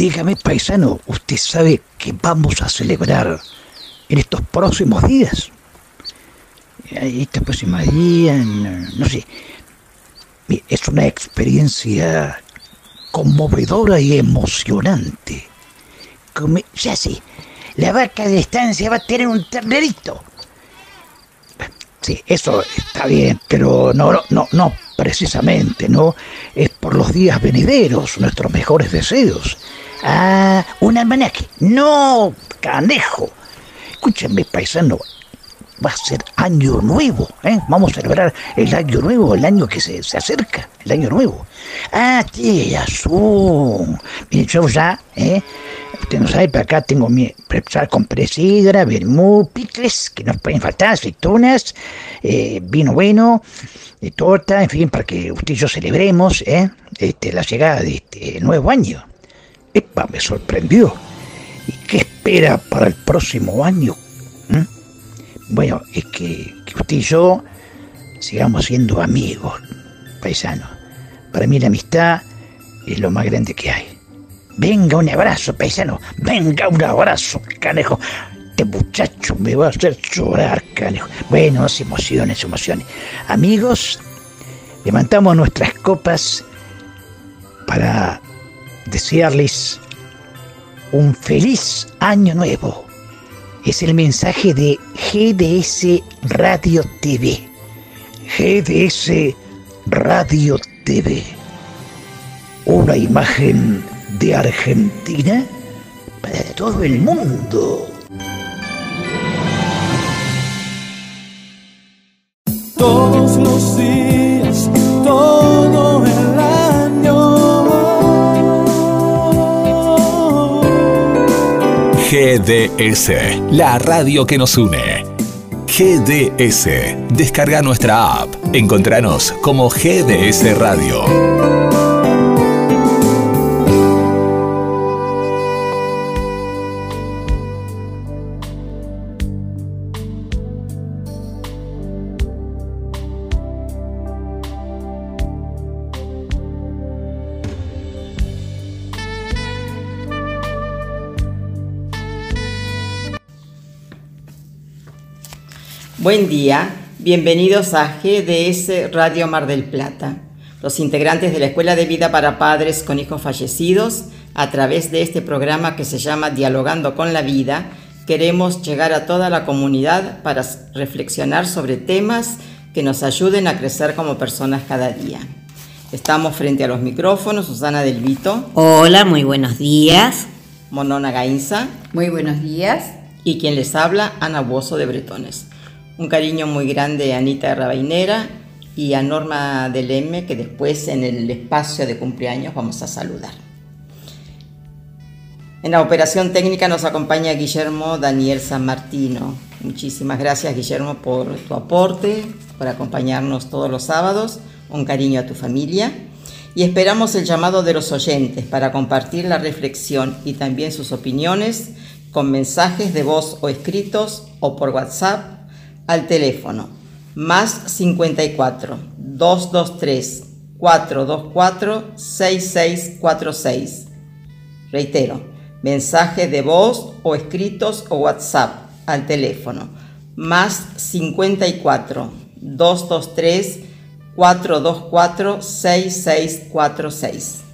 Dígame, paisano, ¿usted sabe qué vamos a celebrar en estos próximos días? Estos próximos días, no, sé. Es una experiencia conmovedora y emocionante. ya sé, la vaca de estancia va a tener un ternerito. Sí, eso está bien, pero no, no, no, precisamente, ¿no? Es por los días venideros, nuestros mejores deseos. Ah, un almanaque. No, canejo. Escúchenme, paisano, va a ser año nuevo, ¿eh? Vamos a celebrar el año nuevo, el año que se, se acerca, el año nuevo. Ah, tía, azul. Miren, yo ya, ¿eh? Usted no sabe, pero acá tengo mi preparar con presidra, vermú, picles, que no pueden faltar, aceitunas, eh, vino bueno, torta, en fin, para que usted y yo celebremos ¿eh? este, la llegada de este nuevo año. Epa, me sorprendió. ¿Y qué espera para el próximo año? ¿Mm? Bueno, es que, que usted y yo sigamos siendo amigos, paisanos. Para mí la amistad es lo más grande que hay. Venga un abrazo, paisano. Venga un abrazo, canejo. Este muchacho me va a hacer llorar, canejo. Bueno, emociones, emociones. Amigos, levantamos nuestras copas para desearles un feliz año nuevo. Es el mensaje de GDS Radio TV. GDS Radio TV. Una imagen de Argentina para todo el mundo. Todos los días, GDS, la radio que nos une. GDS, descarga nuestra app. Encontranos como GDS Radio. Buen día, bienvenidos a GDS Radio Mar del Plata, los integrantes de la Escuela de Vida para Padres con Hijos Fallecidos, a través de este programa que se llama Dialogando con la Vida, queremos llegar a toda la comunidad para reflexionar sobre temas que nos ayuden a crecer como personas cada día. Estamos frente a los micrófonos, Susana Del Vito. Hola, muy buenos días. Monona Gainza. Muy buenos días. Y quien les habla, Ana Bozo de Bretones. Un cariño muy grande a Anita Rabainera y a Norma del M, que después en el espacio de cumpleaños vamos a saludar. En la operación técnica nos acompaña Guillermo Daniel San Martino. Muchísimas gracias Guillermo por tu aporte, por acompañarnos todos los sábados. Un cariño a tu familia. Y esperamos el llamado de los oyentes para compartir la reflexión y también sus opiniones con mensajes de voz o escritos o por WhatsApp al teléfono más 54 223 424 6646. Reitero, mensajes de voz o escritos o WhatsApp al teléfono más 54 223 424 6646.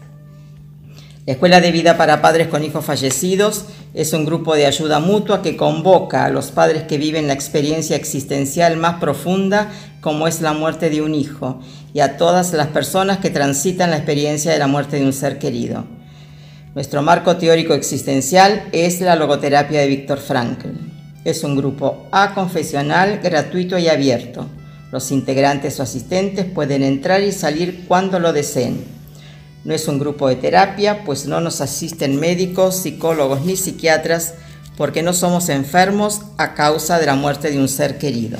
La Escuela de Vida para Padres con Hijos Fallecidos es un grupo de ayuda mutua que convoca a los padres que viven la experiencia existencial más profunda como es la muerte de un hijo y a todas las personas que transitan la experiencia de la muerte de un ser querido. Nuestro marco teórico existencial es la logoterapia de Víctor Frankl. Es un grupo aconfesional, gratuito y abierto. Los integrantes o asistentes pueden entrar y salir cuando lo deseen. No es un grupo de terapia, pues no nos asisten médicos, psicólogos ni psiquiatras, porque no somos enfermos a causa de la muerte de un ser querido.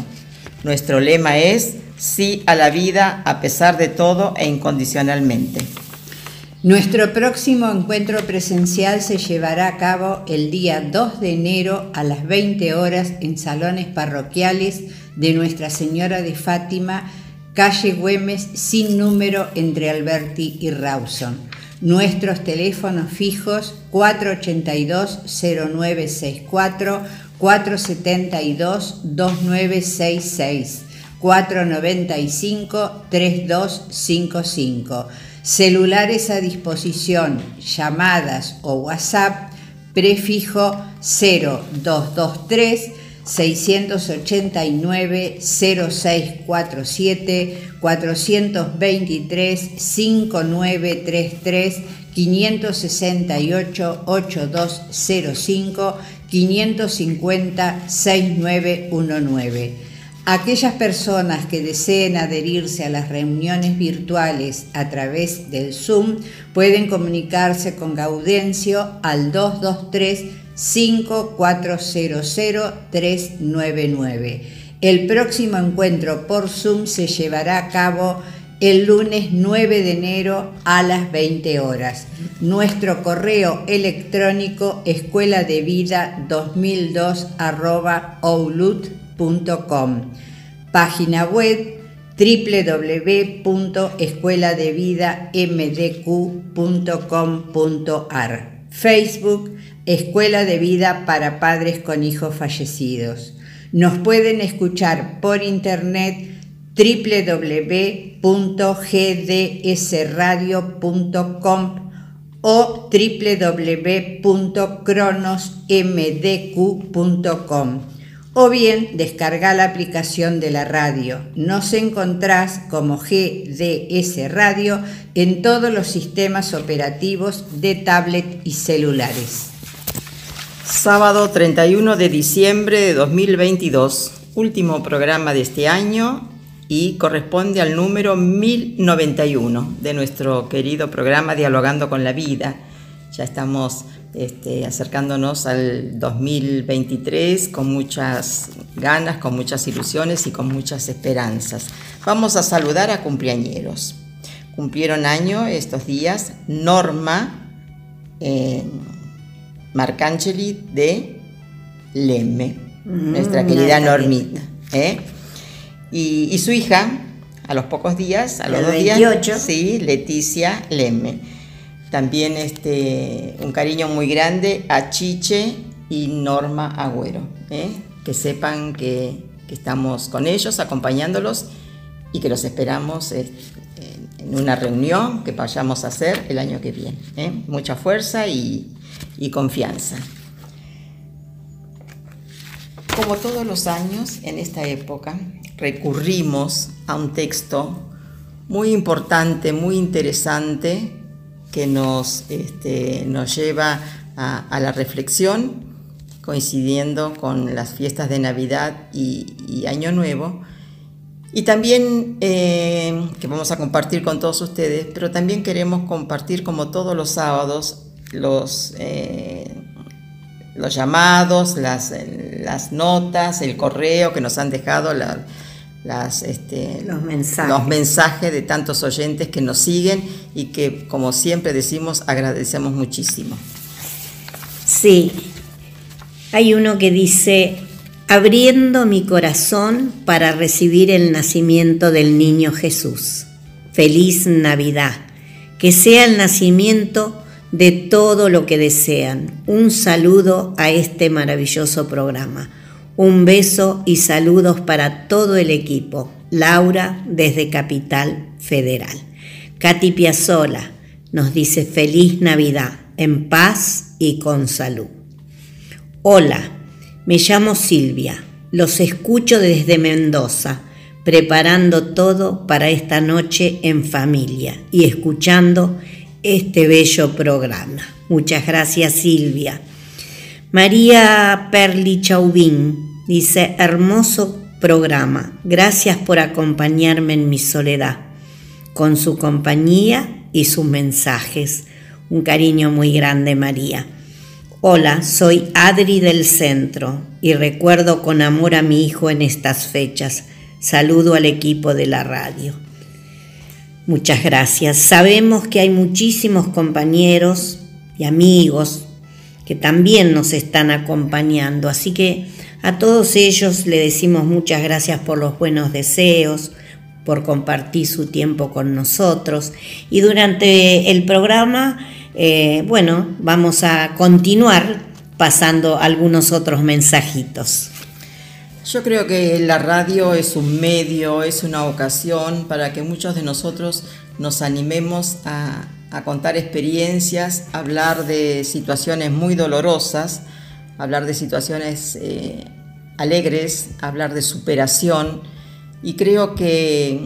Nuestro lema es sí a la vida a pesar de todo e incondicionalmente. Nuestro próximo encuentro presencial se llevará a cabo el día 2 de enero a las 20 horas en salones parroquiales de Nuestra Señora de Fátima calle Güemes sin número entre Alberti y Rawson. Nuestros teléfonos fijos 482-0964, 472-2966, 495-3255. Celulares a disposición, llamadas o WhatsApp, prefijo 0223 689 0647 423 5933 568 8205 550 6919 Aquellas personas que deseen adherirse a las reuniones virtuales a través del Zoom pueden comunicarse con Gaudencio al 223 5400 399. El próximo encuentro por Zoom se llevará a cabo el lunes 9 de enero a las 20 horas. Nuestro correo electrónico escuela de vida 2002 Página web www.escueladevidamdq.com.ar. Facebook Escuela de Vida para Padres con Hijos Fallecidos. Nos pueden escuchar por internet www.gdsradio.com o www.cronosmdq.com o bien descarga la aplicación de la radio. Nos encontrás como GDS Radio en todos los sistemas operativos de tablet y celulares. Sábado 31 de diciembre de 2022, último programa de este año y corresponde al número 1091 de nuestro querido programa Dialogando con la Vida. Ya estamos este, acercándonos al 2023 con muchas ganas, con muchas ilusiones y con muchas esperanzas. Vamos a saludar a cumpleañeros. Cumplieron año estos días Norma eh, Marcangeli de Lemme, mm, nuestra querida Normita. ¿eh? Y, su hija, a los pocos días, a los dos días, sí, Leticia Lemme. También este, un cariño muy grande a Chiche y Norma Agüero. ¿eh? Que sepan que, estamos con ellos, acompañándolos y que los esperamos este, en una reunión que vayamos a hacer el año que viene. ¿eh? Mucha fuerza y, y confianza. Como todos los años en esta época, recurrimos a un texto muy importante, muy interesante, que nos, este, nos lleva a, la reflexión, coincidiendo con las fiestas de Navidad y, Año Nuevo. Y también eh, que vamos a compartir con todos ustedes, pero también queremos compartir como todos los sábados los, eh, los llamados, las, las, notas, el correo que nos han dejado las, este, los, mensajes. los mensajes de tantos oyentes que nos siguen y que, como siempre decimos, agradecemos muchísimo. Sí, hay uno que dice, abriendo mi corazón para recibir el nacimiento del niño Jesús. Feliz Navidad, que sea el nacimiento de todo lo que desean. Un saludo a este maravilloso programa. Un beso y saludos para todo el equipo. Laura desde Capital Federal. Katy Piazzola nos dice feliz Navidad, en paz y con salud. Hola, me llamo Silvia. Los escucho desde Mendoza, preparando todo para esta noche en familia y escuchando este bello programa. Muchas gracias Silvia. María Perli Chauvin Dice, hermoso programa, gracias por acompañarme en mi soledad, con su compañía y sus mensajes. Un cariño muy grande, María. Hola, soy Adri del Centro y recuerdo con amor a mi hijo en estas fechas. Saludo al equipo de la radio. Muchas gracias. Sabemos que hay muchísimos compañeros y amigos que también nos están acompañando, así que a todos ellos le decimos muchas gracias por los buenos deseos, por compartir su tiempo con nosotros. Y durante el programa, eh, bueno, vamos a continuar pasando algunos otros mensajitos. Yo creo que la radio es un medio, es una ocasión para que muchos de nosotros nos animemos a, contar experiencias, hablar de situaciones muy dolorosas, hablar de situaciones eh, alegres, hablar de superación y creo que,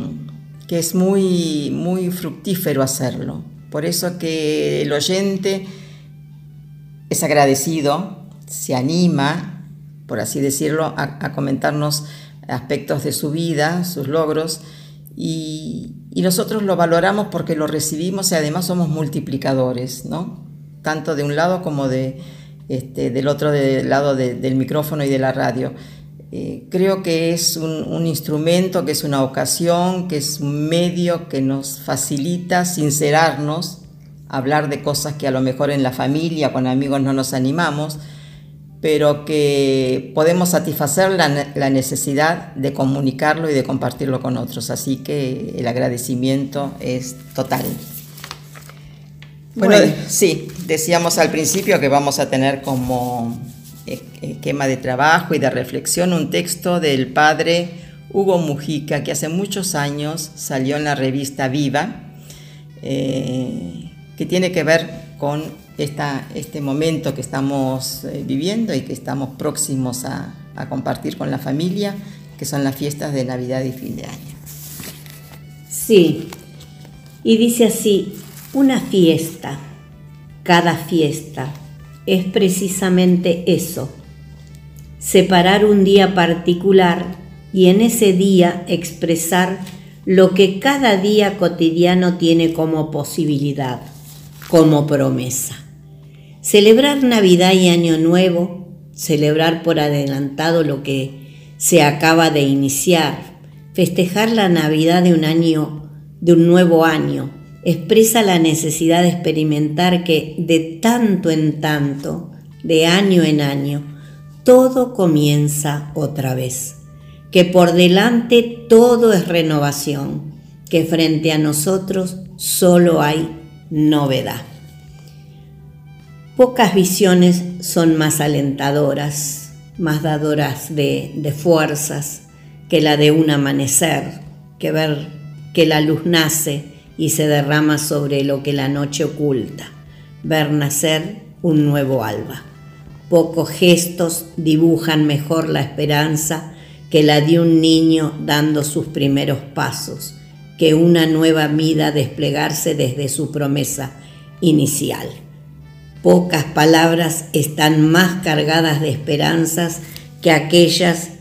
que, es muy, muy fructífero hacerlo. Por eso que el oyente es agradecido, se anima, por así decirlo, a comentarnos aspectos de su vida, sus logros y, nosotros lo valoramos porque lo recibimos y además somos multiplicadores, ¿no? Tanto de un lado como de, este, del otro lado del micrófono y de la radio. Eh, creo que es un, instrumento, que es una ocasión, que es un medio que nos facilita sincerarnos, hablar de cosas que a lo mejor en la familia, con amigos no nos animamos, pero que podemos satisfacer la, necesidad de comunicarlo y de compartirlo con otros. Así que el agradecimiento es total. Bueno, sí, decíamos al principio que vamos a tener como esquema de trabajo y de reflexión un texto del padre Hugo Mujica, que hace muchos años salió en la revista Viva, eh, que tiene que ver con este momento que estamos eh, viviendo y que estamos próximos a, a compartir con la familia, que son las fiestas de Navidad y fin de año. Sí, y dice así, una fiesta, cada fiesta, es precisamente eso, separar un día particular y en ese día expresar lo que cada día cotidiano tiene como posibilidad, como promesa. Celebrar Navidad y Año Nuevo, celebrar por adelantado lo que se acaba de iniciar, festejar la Navidad de un año, de un nuevo año, expresa la necesidad de experimentar que de tanto en tanto, de año en año, todo comienza otra vez, que por delante todo es renovación, que frente a nosotros solo hay novedad. Pocas visiones son más alentadoras, más dadoras de, fuerzas que la de un amanecer, que ver que la luz nace y se derrama sobre lo que la noche oculta, ver nacer un nuevo alba. Pocos gestos dibujan mejor la esperanza que la de un niño dando sus primeros pasos, que una nueva vida desplegarse desde su promesa inicial. Pocas palabras están más cargadas de esperanzas que aquellas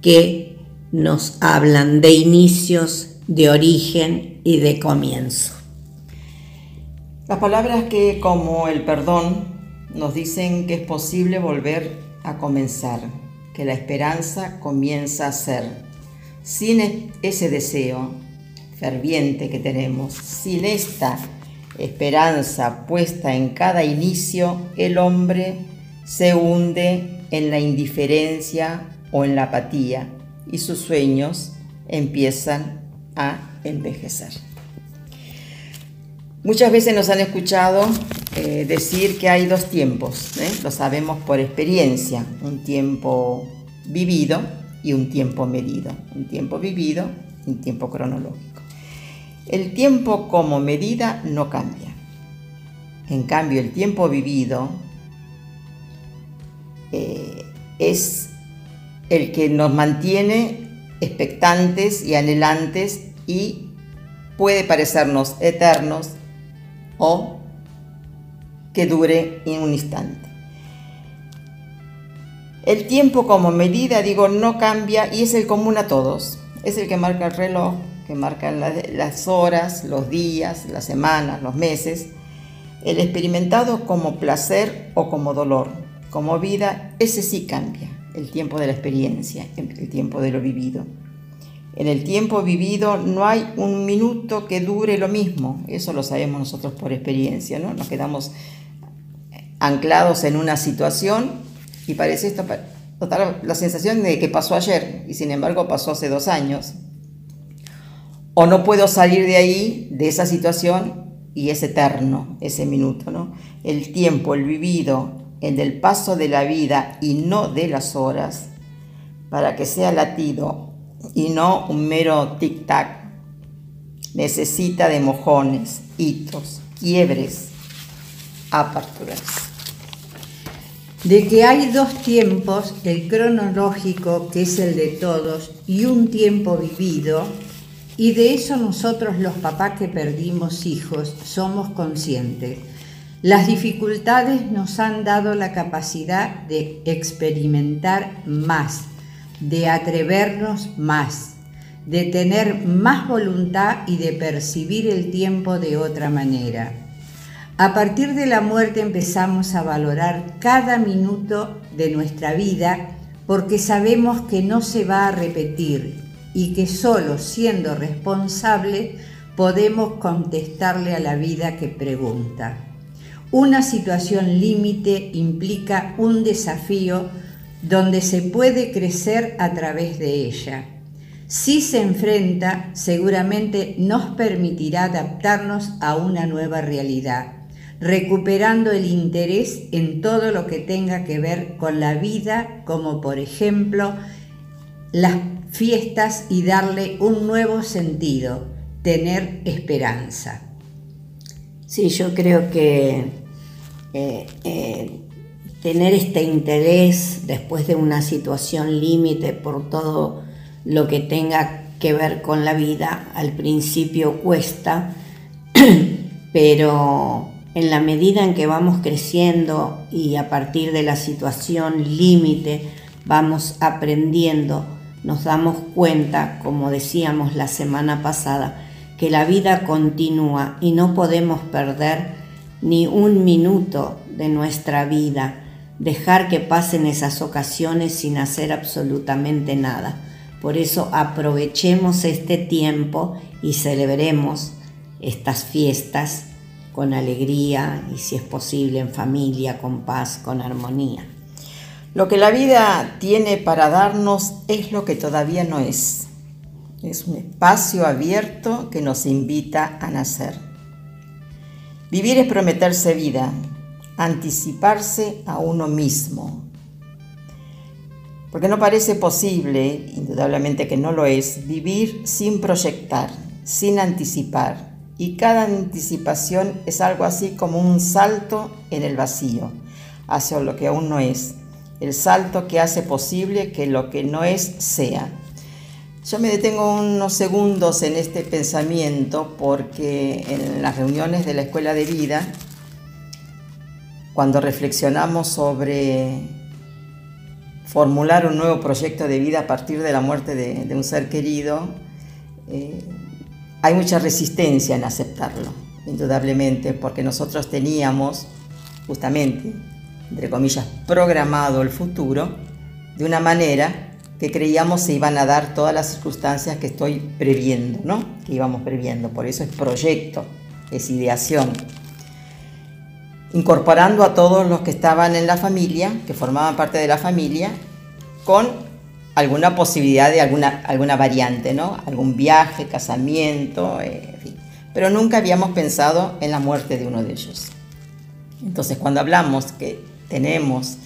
que nos hablan de inicios, de origen y de comienzo. Las palabras que como el perdón nos dicen que es posible volver a comenzar, que la esperanza comienza a ser. Sin ese deseo ferviente que tenemos, sin esta esperanza puesta en cada inicio, el hombre se hunde en la indiferencia o en la apatía y sus sueños empiezan a envejecer. Muchas veces nos han escuchado eh, decir que hay dos tiempos, ¿eh? lo sabemos por experiencia, un tiempo vivido y un tiempo medido, un tiempo vivido y un tiempo cronológico. El tiempo como medida no cambia. En cambio, el tiempo vivido eh, es el que nos mantiene expectantes y anhelantes y puede parecernos eternos o que dure en un instante. El tiempo como medida, digo, no cambia y es el común a todos. Es el que marca el reloj, que marcan las horas, los días, las semanas, los meses, el experimentado como placer o como dolor, como vida, ese sí cambia, el tiempo de la experiencia, el tiempo de lo vivido. En el tiempo vivido no hay un minuto que dure lo mismo, eso lo sabemos nosotros por experiencia, ¿no? Nos quedamos anclados en una situación y parece esto, la sensación de que pasó ayer y sin embargo pasó hace dos años, O no puedo salir de ahí, de esa situación, y es eterno ese minuto, ¿no? El tiempo, el vivido, el del paso de la vida y no de las horas, para que sea latido y no un mero tic-tac. Necesita de mojones, hitos, quiebres, aperturas. De que hay dos tiempos, el cronológico, que es el de todos, y un tiempo vivido, y de eso nosotros los papás que perdimos hijos somos conscientes. Las dificultades nos han dado la capacidad de experimentar más, de atrevernos más, de tener más voluntad y de percibir el tiempo de otra manera. A partir de la muerte empezamos a valorar cada minuto de nuestra vida porque sabemos que no se va a repetir y que solo siendo responsable podemos contestarle a la vida que pregunta. Una situación límite implica un desafío donde se puede crecer a través de ella. Si se enfrenta, seguramente nos permitirá adaptarnos a una nueva realidad, recuperando el interés en todo lo que tenga que ver con la vida, como por ejemplo las fiestas y darle un nuevo sentido, tener esperanza. Sí, yo creo que eh, eh, tener este interés después de una situación límite por todo lo que tenga que ver con la vida, al principio cuesta, pero en la medida en que vamos creciendo y a partir de la situación límite vamos aprendiendo nos damos cuenta, como decíamos la semana pasada, que la vida continúa y no podemos perder ni un minuto de nuestra vida, dejar que pasen esas ocasiones sin hacer absolutamente nada. Por eso aprovechemos este tiempo y celebremos estas fiestas con alegría y si es posible en familia, con paz, con armonía. Lo que la vida tiene para darnos es lo que todavía no es. Es un espacio abierto que nos invita a nacer. Vivir es prometerse vida, anticiparse a uno mismo. Porque no parece posible, indudablemente que no lo es, vivir sin proyectar, sin anticipar. Y cada anticipación es algo así como un salto en el vacío, hacia lo que aún no es el salto que hace posible que lo que no es sea. Yo me detengo unos segundos en este pensamiento porque en las reuniones de la escuela de vida, cuando reflexionamos sobre formular un nuevo proyecto de vida a partir de la muerte de, un ser querido, eh, hay mucha resistencia en aceptarlo, indudablemente, porque nosotros teníamos justamente entre comillas, programado el futuro de una manera que creíamos se iban a dar todas las circunstancias que estoy previendo, ¿no? Que íbamos previendo. Por eso es proyecto, es ideación. Incorporando a todos los que estaban en la familia, que formaban parte de la familia, con alguna posibilidad de alguna, alguna variante, ¿no? Algún viaje, casamiento, eh. Pero nunca habíamos pensado en la muerte de uno de ellos. Entonces, cuando hablamos que tenemos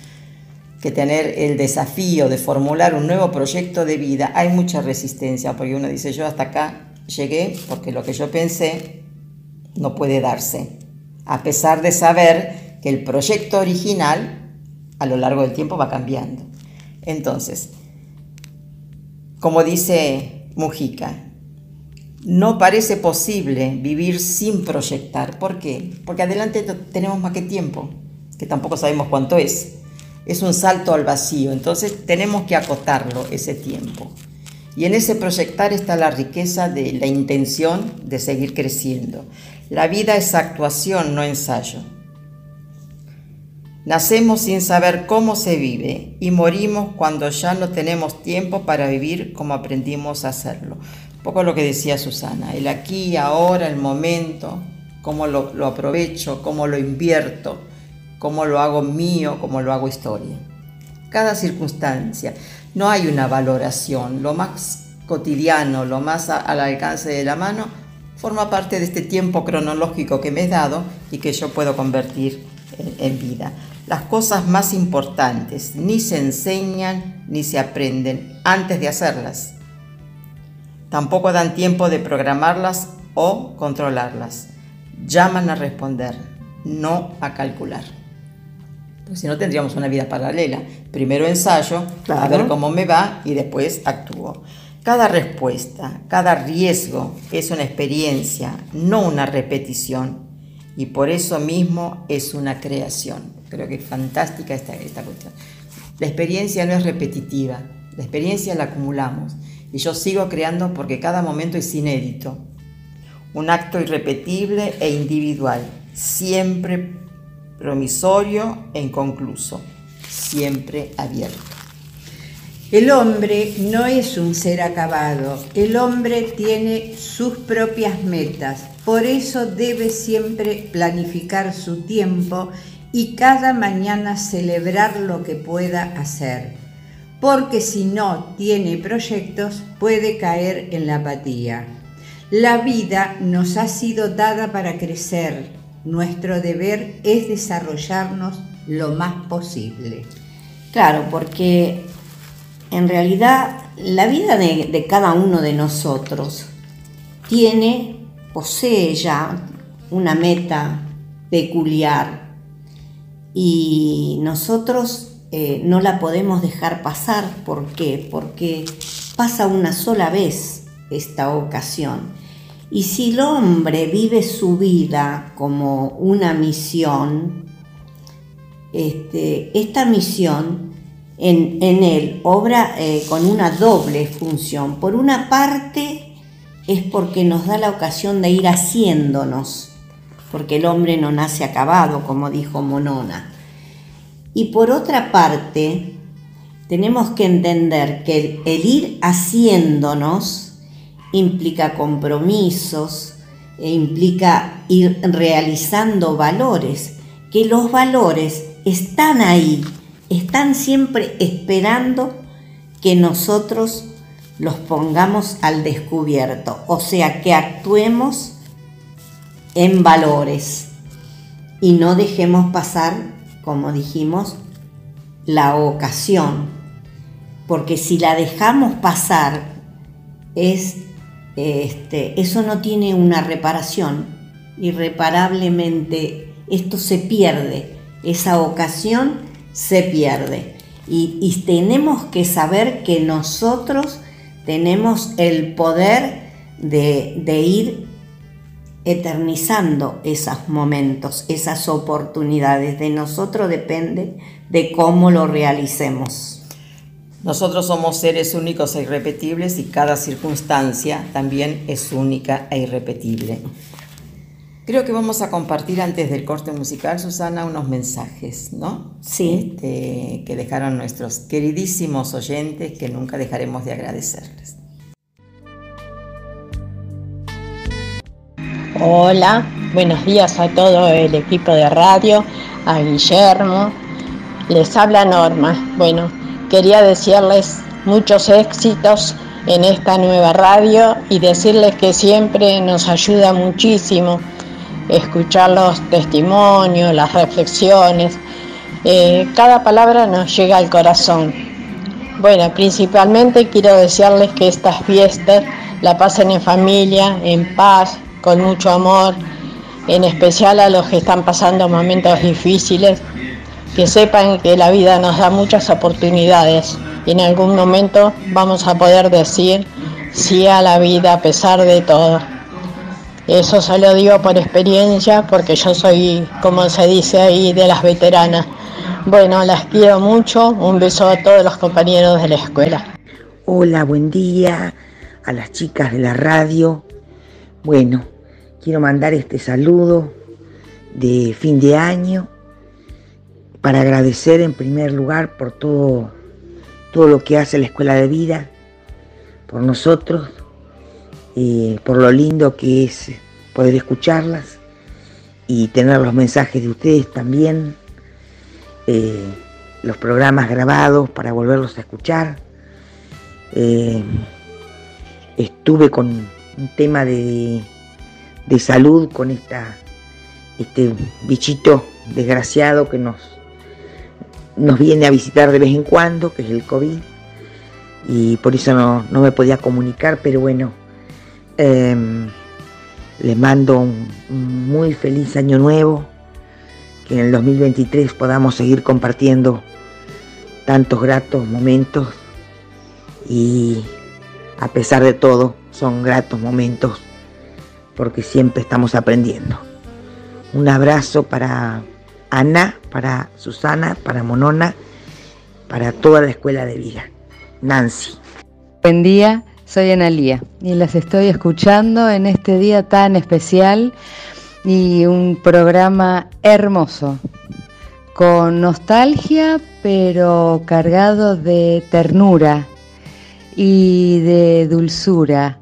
que tener el desafío de formular un nuevo proyecto de vida, hay mucha resistencia, porque uno dice, yo hasta acá llegué porque lo que yo pensé no puede darse, a pesar de saber que el proyecto original a lo largo del tiempo va cambiando. Entonces, como dice Mujica, no parece posible vivir sin proyectar. ¿Por qué? Porque adelante tenemos más que tiempo que tampoco sabemos cuánto es. Es un salto al vacío, entonces tenemos que acotarlo ese tiempo. Y en ese proyectar está la riqueza de la intención de seguir creciendo. La vida es actuación, no ensayo. Nacemos sin saber cómo se vive y morimos cuando ya no tenemos tiempo para vivir como aprendimos a hacerlo. Un poco lo que decía Susana, el aquí, ahora, el momento, cómo lo, lo aprovecho, cómo lo invierto, cómo lo hago mío, cómo lo hago historia. Cada circunstancia. No hay una valoración. Lo más cotidiano, lo más al alcance de la mano, forma parte de este tiempo cronológico que me he dado y que yo puedo convertir en, vida. Las cosas más importantes ni se enseñan ni se aprenden antes de hacerlas. Tampoco dan tiempo de programarlas o controlarlas. Llaman a responder, no a calcular. Pues si no tendríamos una vida paralela. Primero ensayo, a ver cómo me va y después actúo. Cada respuesta, cada riesgo es una experiencia, no una repetición. Y por eso mismo es una creación. Creo que es fantástica esta, esta cuestión. La experiencia no es repetitiva, la experiencia la acumulamos. Y yo sigo creando porque cada momento es inédito. Un acto irrepetible e individual, siempre promisorio e inconcluso, siempre abierto. El hombre no es un ser acabado, el hombre tiene sus propias metas, por eso debe siempre planificar su tiempo y cada mañana celebrar lo que pueda hacer, porque si no tiene proyectos puede caer en la apatía. La vida nos ha sido dada para crecer, nuestro deber es desarrollarnos lo más posible. Claro, porque en realidad la vida de, cada uno de nosotros tiene, posee ya una meta peculiar y nosotros eh, no la podemos dejar pasar. ¿Por qué? Porque pasa una sola vez esta ocasión. Y si el hombre vive su vida como una misión, este, esta misión en, él obra eh, con una doble función. Por una parte es porque nos da la ocasión de ir haciéndonos, porque el hombre no nace acabado, como dijo Monona. Y por otra parte, tenemos que entender que el, ir haciéndonos implica compromisos, e implica ir realizando valores, que los valores están ahí, están siempre esperando que nosotros los pongamos al descubierto, o sea, que actuemos en valores y no dejemos pasar, como dijimos, la ocasión, porque si la dejamos pasar, es, este, eso no tiene una reparación, irreparablemente esto se pierde, esa ocasión se pierde. Y, tenemos que saber que nosotros tenemos el poder de, de ir eternizando esos momentos, esas oportunidades. De nosotros depende de cómo lo realicemos. Nosotros somos seres únicos e irrepetibles y cada circunstancia también es única e irrepetible. Creo que vamos a compartir antes del corte musical, Susana, unos mensajes, ¿no? Sí. Este, que dejaron nuestros queridísimos oyentes que nunca dejaremos de agradecerles. Hola, buenos días a todo el equipo de radio, a Guillermo. Les habla Norma. Bueno, quería decirles muchos éxitos en esta nueva radio y decirles que siempre nos ayuda muchísimo escuchar los testimonios, las reflexiones. Eh, cada palabra nos llega al corazón. Bueno, principalmente quiero desearles que estas fiestas la pasen en familia, en paz, con mucho amor, en especial a los que están pasando momentos difíciles, que sepan que la vida nos da muchas oportunidades y en algún momento vamos a poder decir sí a la vida a pesar de todo. Eso se lo digo por experiencia, porque yo soy, como se dice ahí, de las veteranas. Bueno, las quiero mucho. Un beso a todos los compañeros de la escuela. Hola, buen día a las chicas de la radio. Bueno, quiero mandar este saludo de fin de año para agradecer en primer lugar por todo, todo lo que hace la Escuela de Vida, por nosotros, eh, por lo lindo que es poder escucharlas y tener los mensajes de ustedes también, eh, los programas grabados para volverlos a escuchar. Eh, estuve con un tema de, de salud, con esta, este bichito desgraciado que nos, nos viene a visitar de vez en cuando, que es el COVID, y por eso no, no me podía comunicar, pero bueno, eh, les mando un, un muy feliz año nuevo, que en el 2023 podamos seguir compartiendo tantos gratos momentos y a pesar de todo son gratos momentos porque siempre estamos aprendiendo. Un abrazo para Ana, para Susana, para Monona, para toda la escuela de vida. Nancy. Buen día, soy Analía y las estoy escuchando en este día tan especial y un programa hermoso, con nostalgia pero cargado de ternura y de dulzura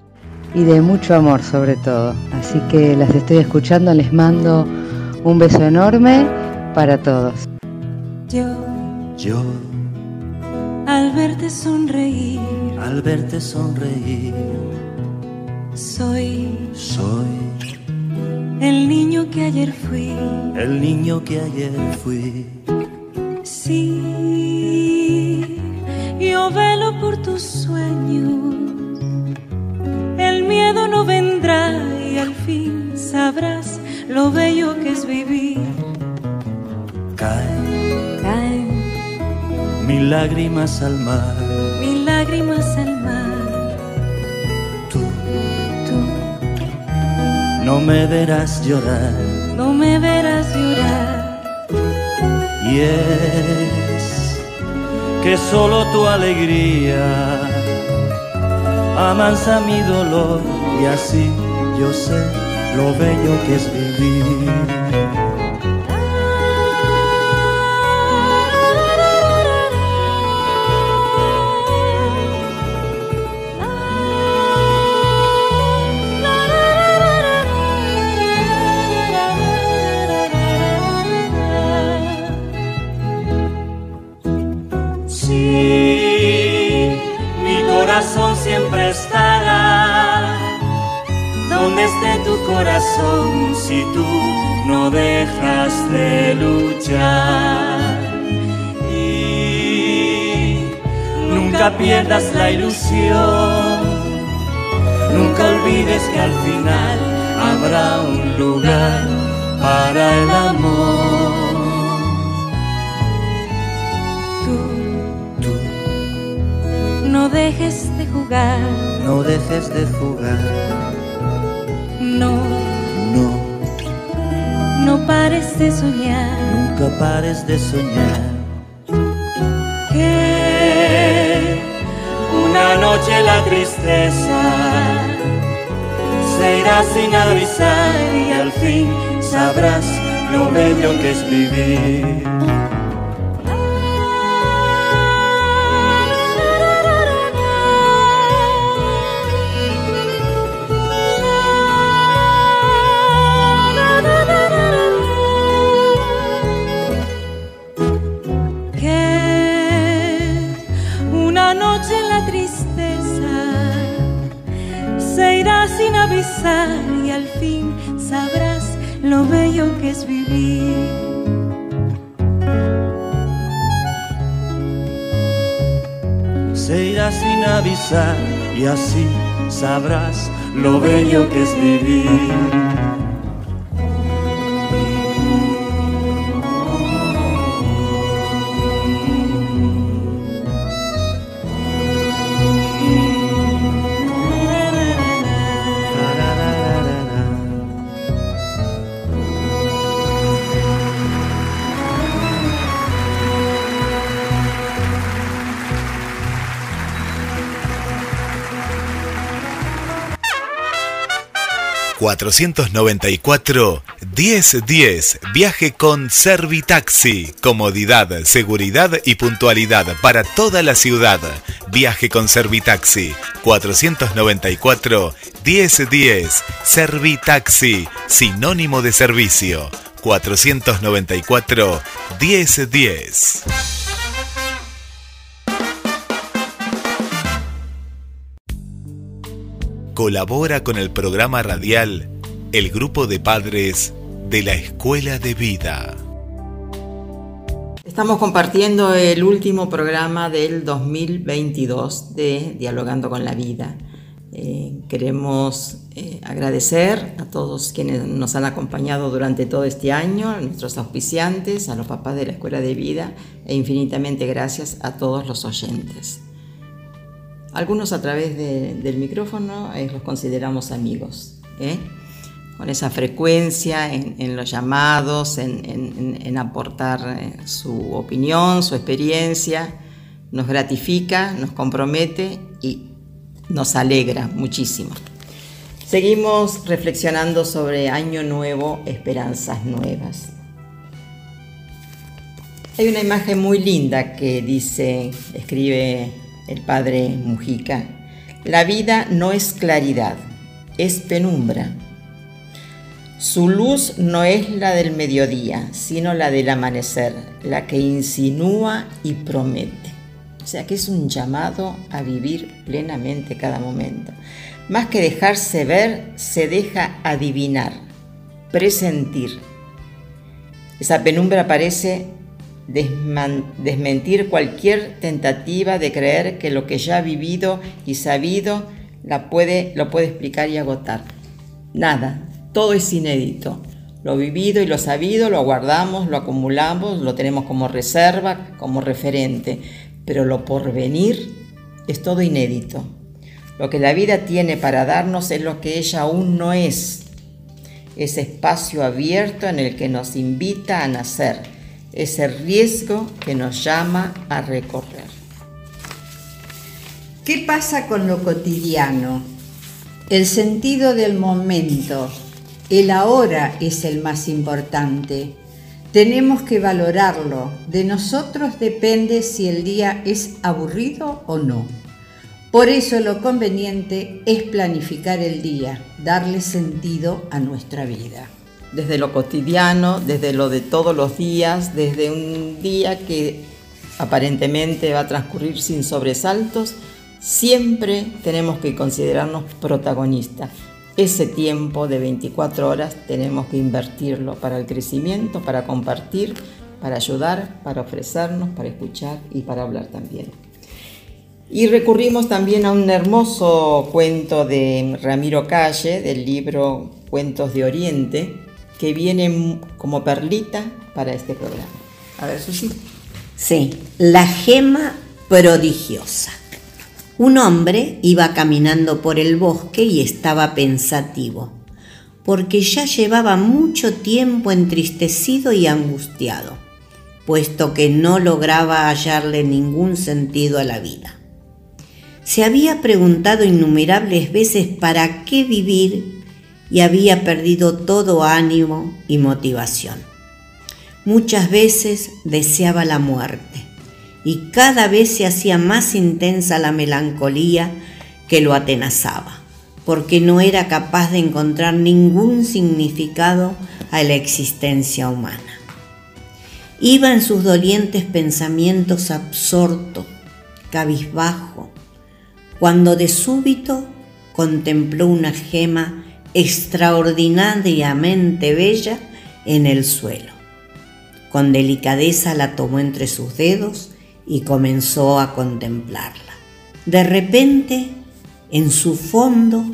y de mucho amor sobre todo. Así que las estoy escuchando, les mando un beso enorme para todos. Yo, Yo, al verte sonreír, al verte sonreír, soy soy el niño que ayer fui. el niño que ayer fui. Sí, yo velo por tus sueños. El miedo no vendrá y al fin sabrás lo bello que es vivir. Caen Caen mil lágrimas al mar. mil lágrimas al mar. Tú Tú no me verás llorar. no me verás llorar. Y es que solo tu alegría amansa mi dolor y así yo sé lo bello que es vivir. Esté tu corazón si tú no dejas de luchar. Y nunca pierdas la ilusión, nunca olvides que al final habrá un lugar para el amor. No dejes de jugar, No dejes de jugar, no, no, no pares de soñar. nunca pares de soñar. Que una noche la tristeza se irá sin avisar y al fin sabrás lo bello que es vivir. Así sabrás lo bello que es vivir. ...494 1010... ...viaje con Servitaxi... ...comodidad, seguridad y puntualidad... ...para toda la ciudad... ...viaje con Servitaxi... ...494 1010... ...Servitaxi... ...sinónimo de servicio... ...494 1010... colabora con el programa radial el grupo de padres de la Escuela de Vida. Estamos compartiendo el último programa del 2022 de Dialogando con la Vida. Eh, queremos eh, agradecer a todos quienes nos han acompañado durante todo este año, a nuestros auspiciantes, a los papás de la Escuela de Vida e infinitamente gracias a todos los oyentes. Algunos a través del micrófono eh, los consideramos amigos, con esa frecuencia en, los llamados, en aportar su opinión, su experiencia, nos gratifica, nos compromete y nos alegra muchísimo. Seguimos reflexionando sobre Año Nuevo, Esperanzas Nuevas. Hay una imagen muy linda que dice, escribe el padre Mujica, la vida no es claridad, es penumbra. Su luz no es la del mediodía, sino la del amanecer, la que insinúa y promete. O sea que es un llamado a vivir plenamente cada momento. Más que dejarse ver, se deja adivinar, presentir. Esa penumbra parece desmentir cualquier tentativa de creer que lo que ya ha vivido y sabido la puede, lo puede explicar y agotar. Nada, todo es inédito. Lo vivido y lo sabido lo guardamos, lo acumulamos, lo tenemos como reserva, como referente pero lo por venir es todo inédito. Lo que la vida tiene para darnos es lo que ella aún no es, ese espacio abierto en el que nos invita a nacer, ese riesgo que nos llama a recorrer. ¿Qué pasa con lo cotidiano? El sentido del momento, el ahora es el más importante. Tenemos que valorarlo. De nosotros depende si el día es aburrido o no. Por eso lo conveniente es planificar el día, darle sentido a nuestra vida. Desde lo cotidiano, desde lo de todos los días, desde un día que aparentemente va a transcurrir sin sobresaltos, siempre tenemos que considerarnos protagonistas ese tiempo de 24 horas tenemos que invertirlo para el crecimiento, para compartir, para ayudar, para ofrecernos, para escuchar y para hablar también. Y recurrimos también a un hermoso cuento de Ramiro Calle, del libro Cuentos de Oriente, que viene como perlita para este programa. A ver, Susi. Sí, la gema prodigiosa. Un hombre iba caminando por el bosque y estaba pensativo, porque ya llevaba mucho tiempo entristecido y angustiado, puesto que no lograba hallarle ningún sentido a la vida. Se había preguntado innumerables veces para qué vivir y había perdido todo ánimo y motivación. Muchas veces deseaba la muerte y cada vez se hacía más intensa la melancolía que lo atenazaba, porque no era capaz de encontrar ningún significado a la existencia humana. Iba en sus dolientes pensamientos absorto, cabizbajo, cuando de súbito contempló una gema extraordinariamente bella en el suelo. Con delicadeza la tomó entre sus dedos y comenzó a contemplarla. De repente, en su fondo,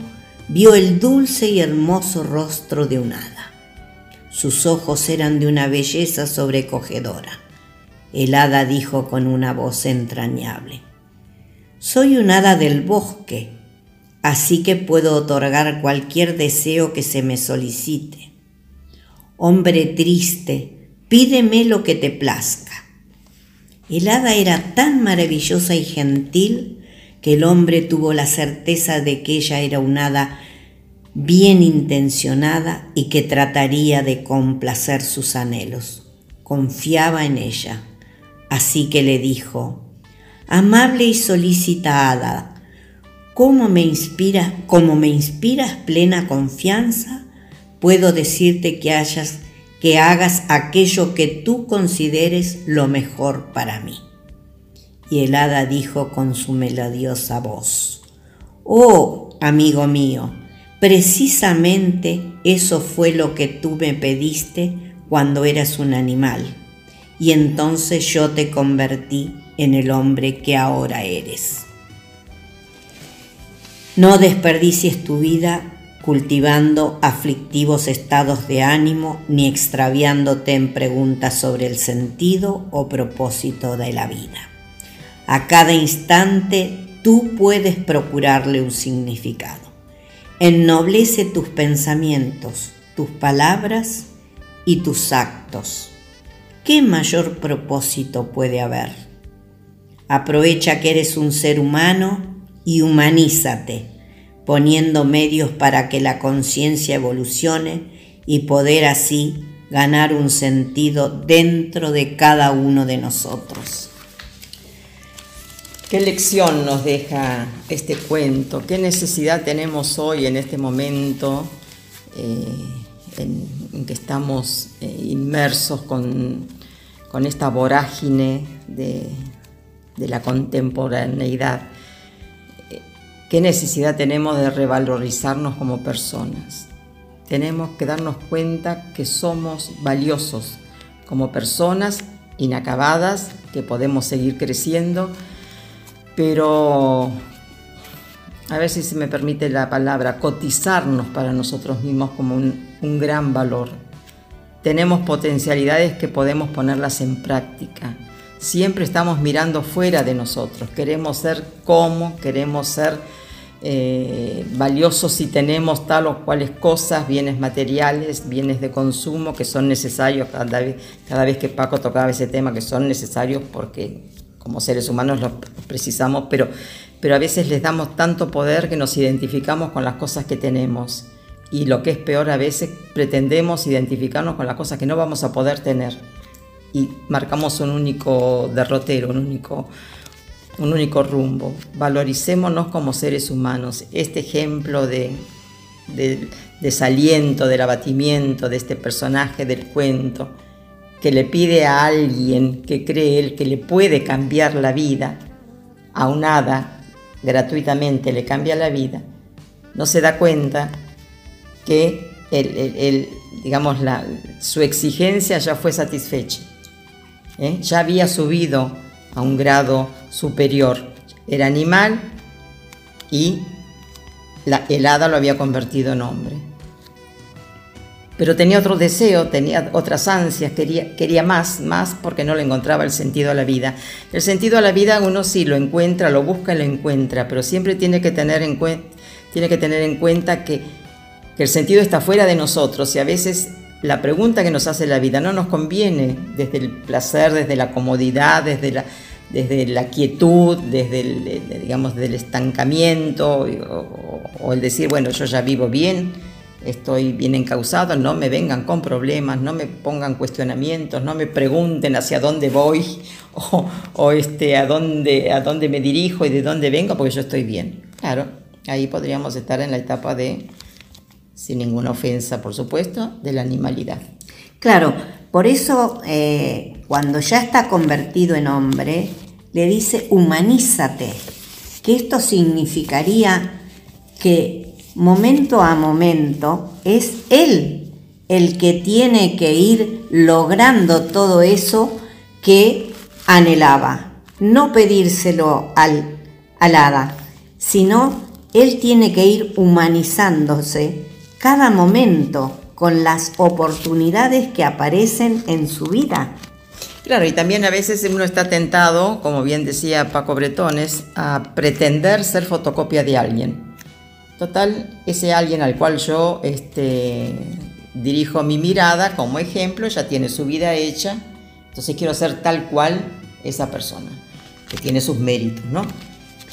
vio el dulce y hermoso rostro de un hada. Sus ojos eran de una belleza sobrecogedora. El hada dijo con una voz entrañable, Soy un hada del bosque, así que puedo otorgar cualquier deseo que se me solicite. Hombre triste, pídeme lo que te plazca. El hada era tan maravillosa y gentil que el hombre tuvo la certeza de que ella era un hada bien intencionada y que trataría de complacer sus anhelos. Confiaba en ella, así que le dijo, Amable y solícita hada, ¿cómo me inspiras, como me inspiras plena confianza, puedo decirte que hayas que hagas aquello que tú consideres lo mejor para mí. Y el hada dijo con su melodiosa voz, Oh, amigo mío, precisamente eso fue lo que tú me pediste cuando eras un animal, y entonces yo te convertí en el hombre que ahora eres. No desperdicies tu vida cultivando aflictivos estados de ánimo ni extraviándote en preguntas sobre el sentido o propósito de la vida. A cada instante tú puedes procurarle un significado. Ennoblece tus pensamientos, tus palabras y tus actos. ¿Qué mayor propósito puede haber? Aprovecha que eres un ser humano y humanízate, poniendo medios para que la conciencia evolucione y poder así ganar un sentido dentro de cada uno de nosotros. ¿Qué lección nos deja este cuento? ¿Qué necesidad tenemos hoy en este momento eh, en, que estamos eh, inmersos con, esta vorágine de, de la contemporaneidad? ¿Qué necesidad tenemos de revalorizarnos como personas? Tenemos que darnos cuenta que somos valiosos como personas inacabadas, que podemos seguir creciendo, pero a ver si se me permite la palabra, cotizarnos para nosotros mismos como un, un gran valor. Tenemos potencialidades que podemos ponerlas en práctica. Siempre estamos mirando fuera de nosotros. Queremos ser como, queremos ser eh, valiosos si tenemos tal o cuales cosas, bienes materiales, bienes de consumo que son necesarios cada vez, que Paco tocaba ese tema, que son necesarios porque como seres humanos los precisamos, pero, pero a veces les damos tanto poder que nos identificamos con las cosas que tenemos. Y lo que es peor, a veces pretendemos identificarnos con las cosas que no vamos a poder tener. Y marcamos un único derrotero, un único, un único rumbo. Valoricémonos como seres humanos. Este ejemplo de, de desaliento, del abatimiento de este personaje del cuento, que le pide a alguien que cree él que le puede cambiar la vida, a un hada gratuitamente le cambia la vida, no se da cuenta que digamos, la, su exigencia ya fue satisfecha. ¿eh? Ya había subido a un grado superior. Era animal y la, el hada lo había convertido en hombre. Pero tenía otro deseo, tenía otras ansias, quería, quería más, más porque no le encontraba el sentido a la vida. El sentido a la vida uno sí lo encuentra, lo busca y lo encuentra, pero siempre tiene que tener en, tiene que tener en cuenta que, que el sentido está fuera de nosotros y a veces la pregunta que nos hace la vida no nos conviene desde el placer, desde la comodidad, desde la, desde la quietud, desde el, digamos, del estancamiento o, el decir, bueno, yo ya vivo bien, estoy bien encausado, no me vengan con problemas, no me pongan cuestionamientos, no me pregunten hacia dónde voy o, este, a, dónde, a dónde me dirijo y de dónde vengo, porque yo estoy bien. Claro, ahí podríamos estar en la etapa de, sin ninguna ofensa, por supuesto, de la animalidad. Claro, por eso eh, cuando ya está convertido en hombre, le dice humanízate, que esto significaría que momento a momento es él el que tiene que ir logrando todo eso que anhelaba, no pedírselo al, al hada, sino él tiene que ir humanizándose cada momento con las oportunidades que aparecen en su vida. Claro, y también a veces uno está tentado, como bien decía Paco Bretones, a pretender ser fotocopia de alguien. Total, ese alguien al cual yo este, dirijo mi mirada como ejemplo ya tiene su vida hecha, entonces quiero ser tal cual esa persona, que tiene sus méritos, ¿no?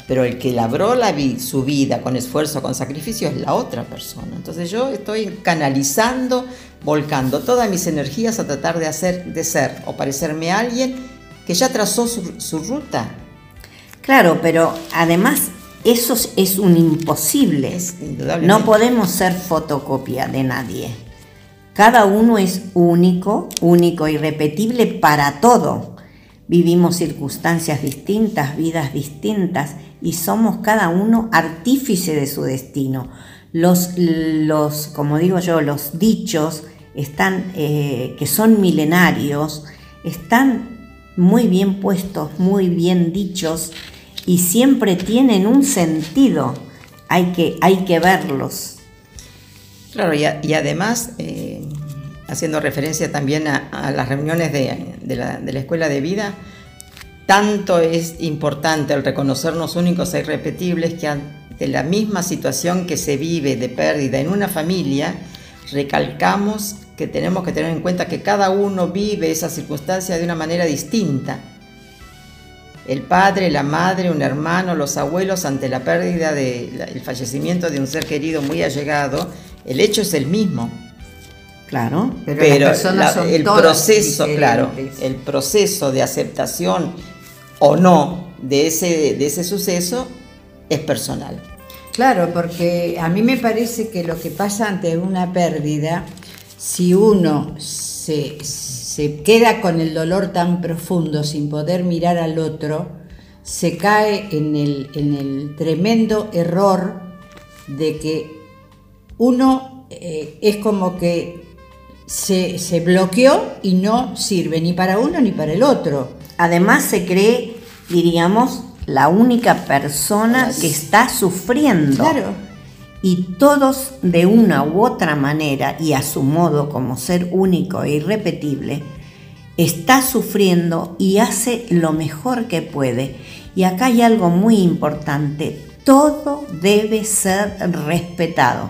Pero el que labró la su vida con esfuerzo, con sacrificio, es la otra persona. Entonces yo estoy canalizando volcando todas mis energías a tratar de hacer, de ser o parecerme a alguien que ya trazó su, ruta. Claro, pero además eso es un imposible. no podemos ser fotocopia de nadie. Cada uno es único, único y repetible para todo. vivimos circunstancias distintas, vidas distintas y somos cada uno artífice de su destino. Los, los como digo yo, los dichos están, eh, que son milenarios, están muy bien puestos, muy bien dichos y siempre tienen un sentido. Hay que, hay que verlos. Claro, y, además, eh, haciendo referencia también a, las reuniones de, de la escuela de vida, tanto es importante el reconocernos únicos e irrepetibles que ante la misma situación que se vive de pérdida en una familia, recalcamos que tenemos que tener en cuenta que cada uno vive esa circunstancia de una manera distinta. El padre, la madre, un hermano, los abuelos ante la pérdida del fallecimiento de un ser querido muy allegado, el hecho es el mismo. Claro, pero, el proceso, claro, el proceso de aceptación o no de ese, de ese suceso es personal. Claro, porque a mí me parece que lo que pasa ante una pérdida, si uno se, queda con el dolor tan profundo sin poder mirar al otro, se cae en el, en el tremendo error de que uno eh, es como que se, se bloqueó y no sirve ni para uno ni para el otro. Además se cree, diríamos, la única persona que está sufriendo. Claro. Y todos de una u otra manera y a su modo como ser único e irrepetible, está sufriendo y hace lo mejor que puede. Y acá hay algo muy importante, todo debe ser respetado.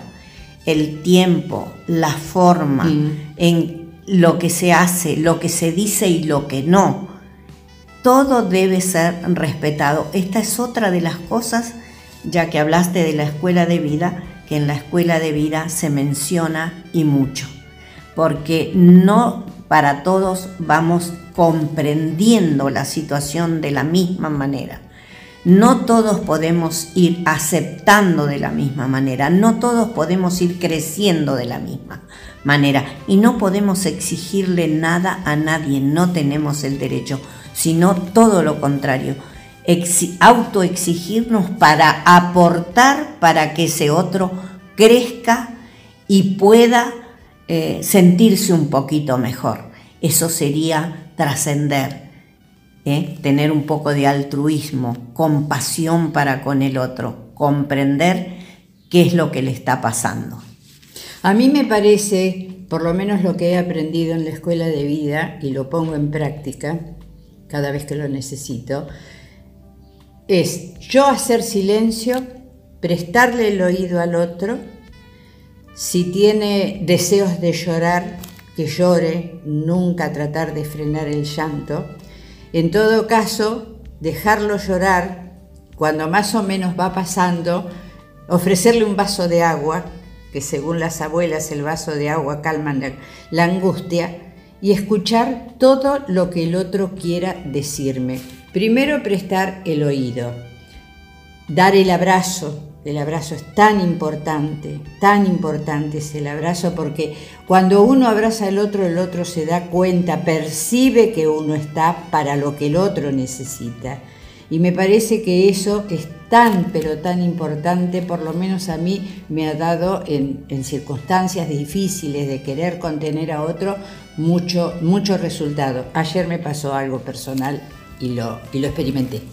El tiempo, la forma, mm. en lo que se hace, lo que se dice y lo que no todo debe ser respetado. Esta es otra de las cosas, ya que hablaste de la escuela de vida, que en la escuela de vida se menciona y mucho, porque no para todos vamos comprendiendo la situación de la misma manera. No todos podemos ir aceptando de la misma manera, no todos podemos ir creciendo de la misma manera y no podemos exigirle nada a nadie, no tenemos el derecho sino todo lo contrario, autoexigirnos para aportar para que ese otro crezca y pueda eh, sentirse un poquito mejor. Eso sería trascender, ¿eh? tener un poco de altruismo, compasión para con el otro, comprender qué es lo que le está pasando. A mí me parece, por lo menos lo que he aprendido en la escuela de vida y lo pongo en práctica, cada vez que lo necesito, es yo hacer silencio, prestarle el oído al otro, si tiene deseos de llorar, que llore, nunca tratar de frenar el llanto, en todo caso, dejarlo llorar, cuando más o menos va pasando, ofrecerle un vaso de agua, que según las abuelas el vaso de agua calma la angustia, y escuchar todo lo que el otro quiera decirme. Primero prestar el oído, dar el abrazo. El abrazo es tan importante, tan importante es el abrazo porque cuando uno abraza al otro, el otro se da cuenta, percibe que uno está para lo que el otro necesita. Y me parece que eso es tan, pero tan importante, por lo menos a mí me ha dado en, circunstancias difíciles de querer contener a otro mucho, mucho resultado. Ayer me pasó algo personal y lo, y lo experimenté.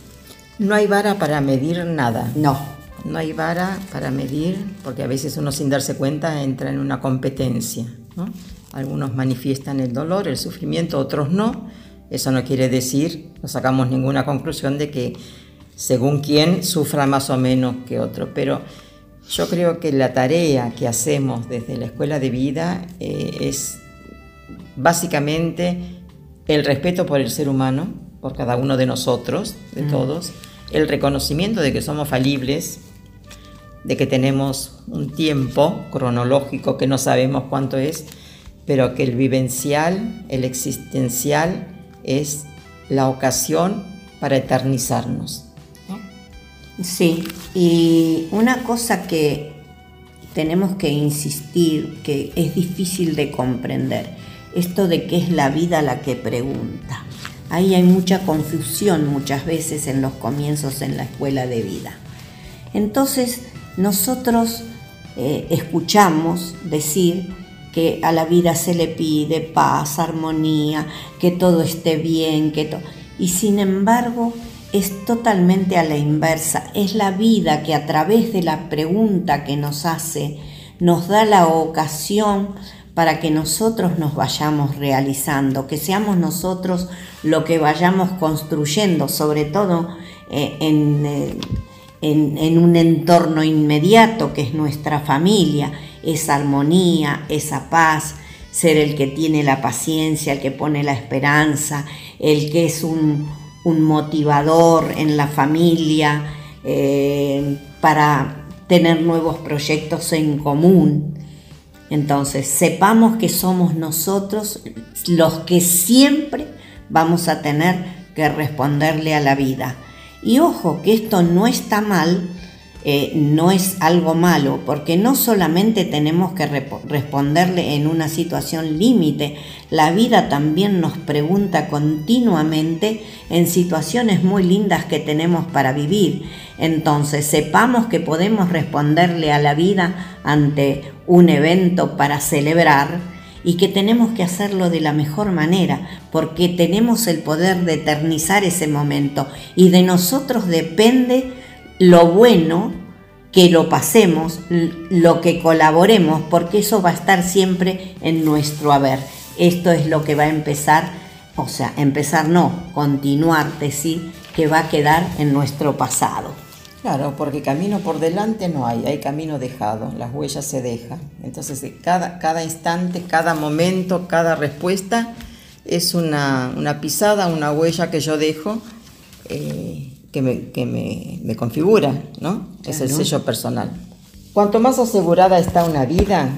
No hay vara para medir nada. No. No hay vara para medir, porque a veces uno sin darse cuenta entra en una competencia. Algunos manifiestan el dolor, el sufrimiento, otros no eso no quiere decir, no sacamos ninguna conclusión de que según quién sufra más o menos que otro, pero yo creo que la tarea que hacemos desde la escuela de vida eh, es básicamente el respeto por el ser humano, por cada uno de nosotros, de mm. todos, el reconocimiento de que somos falibles, de que tenemos un tiempo cronológico que no sabemos cuánto es, pero que el vivencial, el existencial, es la ocasión para eternizarnos. Sí, y una cosa que tenemos que insistir, que es difícil de comprender, esto de que es la vida la que pregunta. Ahí hay mucha confusión muchas veces en los comienzos en la escuela de vida. Entonces nosotros eh, escuchamos decir que a la vida se le pide paz, armonía, que todo esté bien, que y sin embargo es totalmente a la inversa. Es la vida que a través de la pregunta que nos hace nos da la ocasión para que nosotros nos vayamos realizando, que seamos nosotros lo que vayamos construyendo, sobre todo eh, eh, en, un entorno inmediato que es nuestra familia, esa armonía, esa paz, ser el que tiene la paciencia, el que pone la esperanza, el que es un, motivador en la familia eh, para tener nuevos proyectos en común. Entonces, sepamos que somos nosotros los que siempre vamos a tener que responderle a la vida. Y ojo, que esto no está mal, eh, no es algo malo, porque no solamente tenemos que responderle en una situación límite, la vida también nos pregunta continuamente en situaciones muy lindas que tenemos para vivir. Entonces, sepamos que podemos responderle a la vida ante un evento para celebrar y que tenemos que hacerlo de la mejor manera, porque tenemos el poder de eternizar ese momento y de nosotros depende lo bueno que lo pasemos, lo que colaboremos, porque eso va a estar siempre en nuestro haber. Esto es lo que va a empezar, o sea, empezar no, continuar, decir, que va a quedar en nuestro pasado. Claro, porque camino por delante no hay, hay camino dejado, las huellas se dejan. Entonces, cada, cada instante, cada momento, cada respuesta es una, una pisada, una huella que yo dejo. Eh, que me, me, configura, ¿no? Es el sello personal. Cuanto más asegurada está una vida,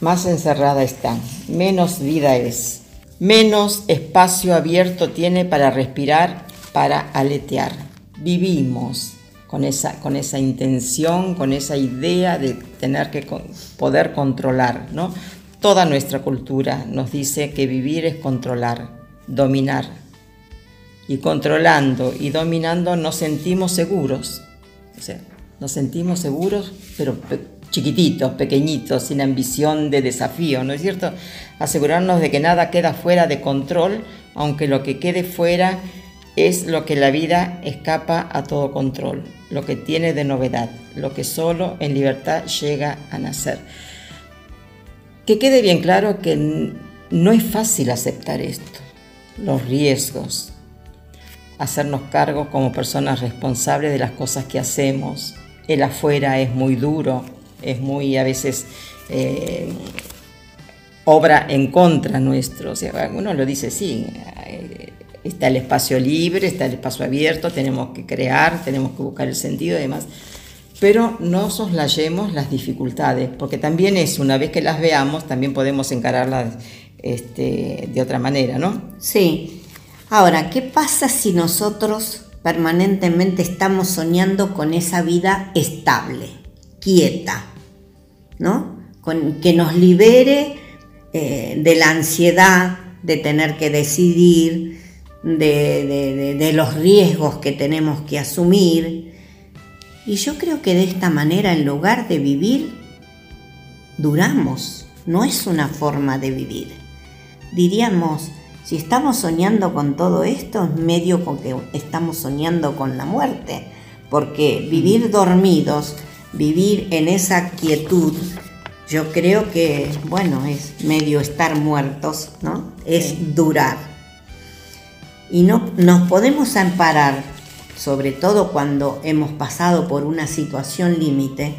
más encerrada está, menos vida es, menos espacio abierto tiene para respirar, para aletear. Vivimos con esa, con esa intención, con esa idea de tener que poder controlar, ¿no? Toda nuestra cultura nos dice que vivir es controlar, dominar, y controlando y dominando nos sentimos seguros. O sea, nos sentimos seguros, pero chiquititos, pequeñitos, sin ambición de desafío, ¿no es cierto? Asegurarnos de que nada queda fuera de control, aunque lo que quede fuera es lo que la vida escapa a todo control, lo que tiene de novedad, lo que solo en libertad llega a nacer. Que quede bien claro que no es fácil aceptar esto, los riesgos, hacernos cargo como personas responsables de las cosas que hacemos. El afuera es muy duro, es muy a veces eh, obra en contra nuestro. O sea, uno lo dice, sí, eh, está el espacio libre, está el espacio abierto, tenemos que crear, tenemos que buscar el sentido y demás. Pero no soslayemos las dificultades, porque también es, una vez que las veamos, también podemos encararlas este, de otra manera, ¿no? Sí, Ahora, ¿qué pasa si nosotros permanentemente estamos soñando con esa vida estable, quieta, ¿no? Con, que nos libere eh, de la ansiedad de tener que decidir, de, de los riesgos que tenemos que asumir. Y yo creo que de esta manera, en lugar de vivir, duramos. No es una forma de vivir. Diríamos, si estamos soñando con todo esto, es medio con que estamos soñando con la muerte, porque vivir dormidos, vivir en esa quietud, yo creo que, bueno, es medio estar muertos, ¿no? Es durar. Y no nos podemos amparar, sobre todo cuando hemos pasado por una situación límite,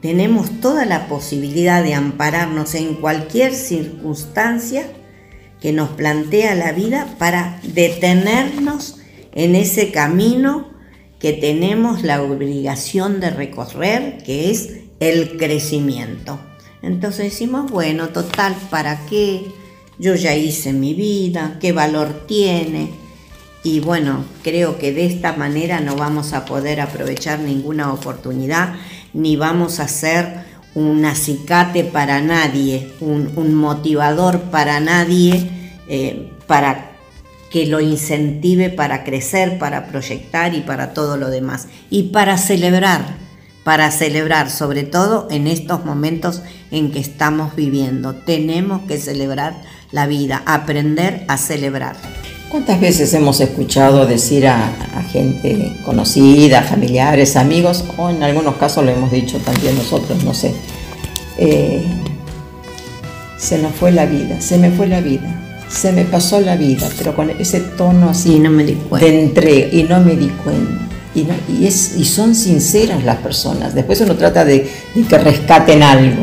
tenemos toda la posibilidad de ampararnos en cualquier circunstancia que nos plantea la vida para detenernos en ese camino que tenemos la obligación de recorrer, que es el crecimiento. Entonces decimos, bueno, total, ¿para qué? Yo ya hice mi vida, ¿qué valor tiene? Y bueno, creo que de esta manera no vamos a poder aprovechar ninguna oportunidad, ni vamos a ser un acicate para nadie, un, motivador para nadie, eh, para que lo incentive para crecer, para proyectar y para todo lo demás. Y para celebrar, para celebrar, sobre todo en estos momentos en que estamos viviendo. Tenemos que celebrar la vida, aprender a celebrar. ¿Cuántas veces hemos escuchado decir a, gente conocida, familiares, amigos, o en algunos casos lo hemos dicho también nosotros, no sé, eh, se nos fue la vida, se me fue la vida, se me pasó la vida, pero con ese tono así no me di cuenta. de entrega y no me di cuenta. Y, y, es, y son sinceras las personas. Después uno trata de, de que rescaten algo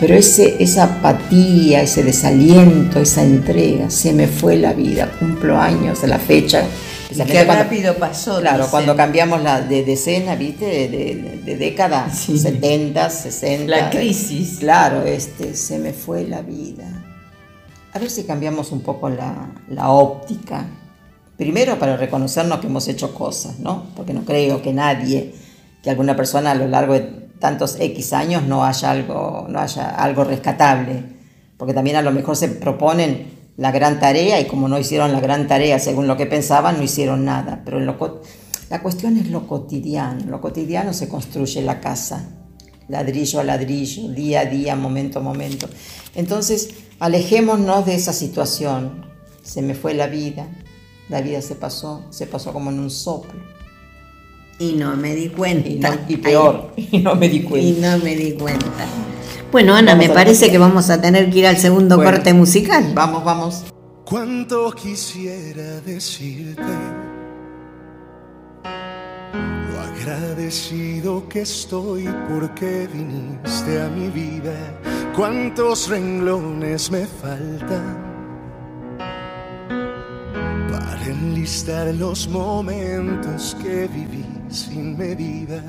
pero ese, esa apatía, ese desaliento, esa entrega, se me fue la vida, cumplo años de la fecha. Qué rápido pasó. Claro, cuando cambiamos la de decena, ¿viste? De, década, 70, 60. La crisis. Claro, este, se me fue la vida. A ver si cambiamos un poco la, la óptica. Primero para reconocernos que hemos hecho cosas, ¿no? Porque no creo que nadie, que alguna persona a lo largo de tantos X años no haya algo, no haya algo rescatable, porque también a lo mejor se proponen la gran tarea y como no hicieron la gran tarea según lo que pensaban, no hicieron nada. Pero la cuestión es lo cotidiano, lo cotidiano se construye la casa, ladrillo a ladrillo, día a día, momento a momento. Entonces, alejémonos de esa situación. Se me fue la vida, la vida se pasó, se pasó como en un soplo y no me di cuenta. Y, peor, y no me di cuenta. Y no me di cuenta. Bueno, Ana, me parece que vamos a tener que ir al segundo corte musical. Vamos, vamos. Cuánto quisiera decirte lo agradecido que estoy porque viniste a mi vida. Cuántos renglones me faltan enlistar los momentos que viví sin medida.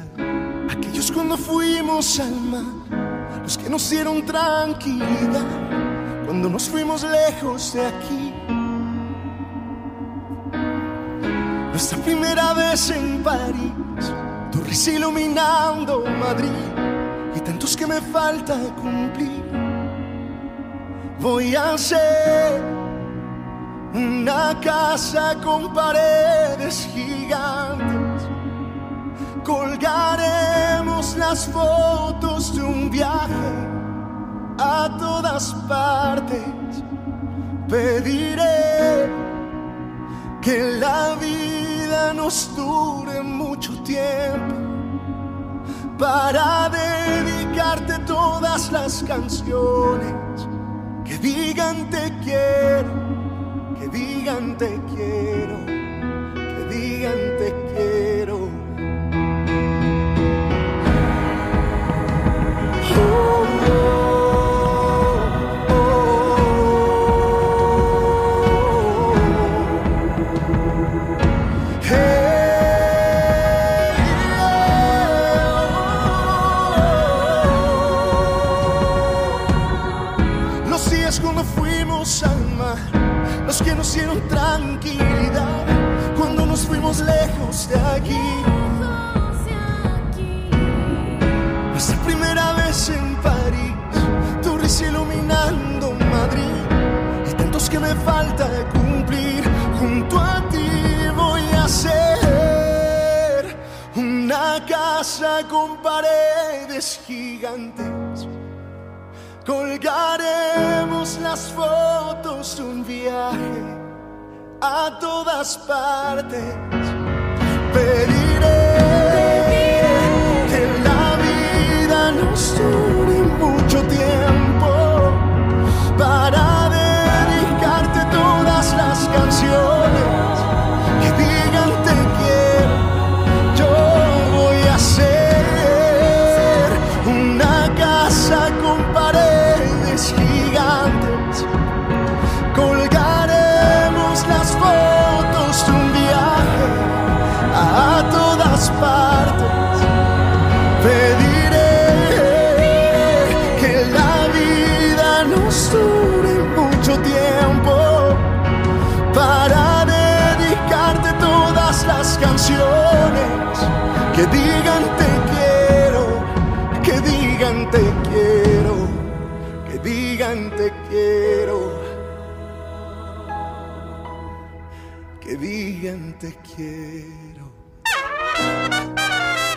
Aquellos cuando fuimos al mar, los que nos dieron tranquilidad, cuando nos fuimos lejos de aquí. Nuestra primera vez en París, risa iluminando Madrid y tantos que me falta cumplir. Voy a hacer una casa con paredes gigantes colgaremos las fotos de un viaje a todas partes. Pediré que la vida nos dure mucho tiempo para dedicarte todas las canciones que digan te quiero, que digan te quiero, que digan te quiero. Que me falta cumplir. Junto a ti voy a hacer una casa con paredes gigantes. Colgaremos las fotos un viaje a todas partes. Pediré mucho tiempo para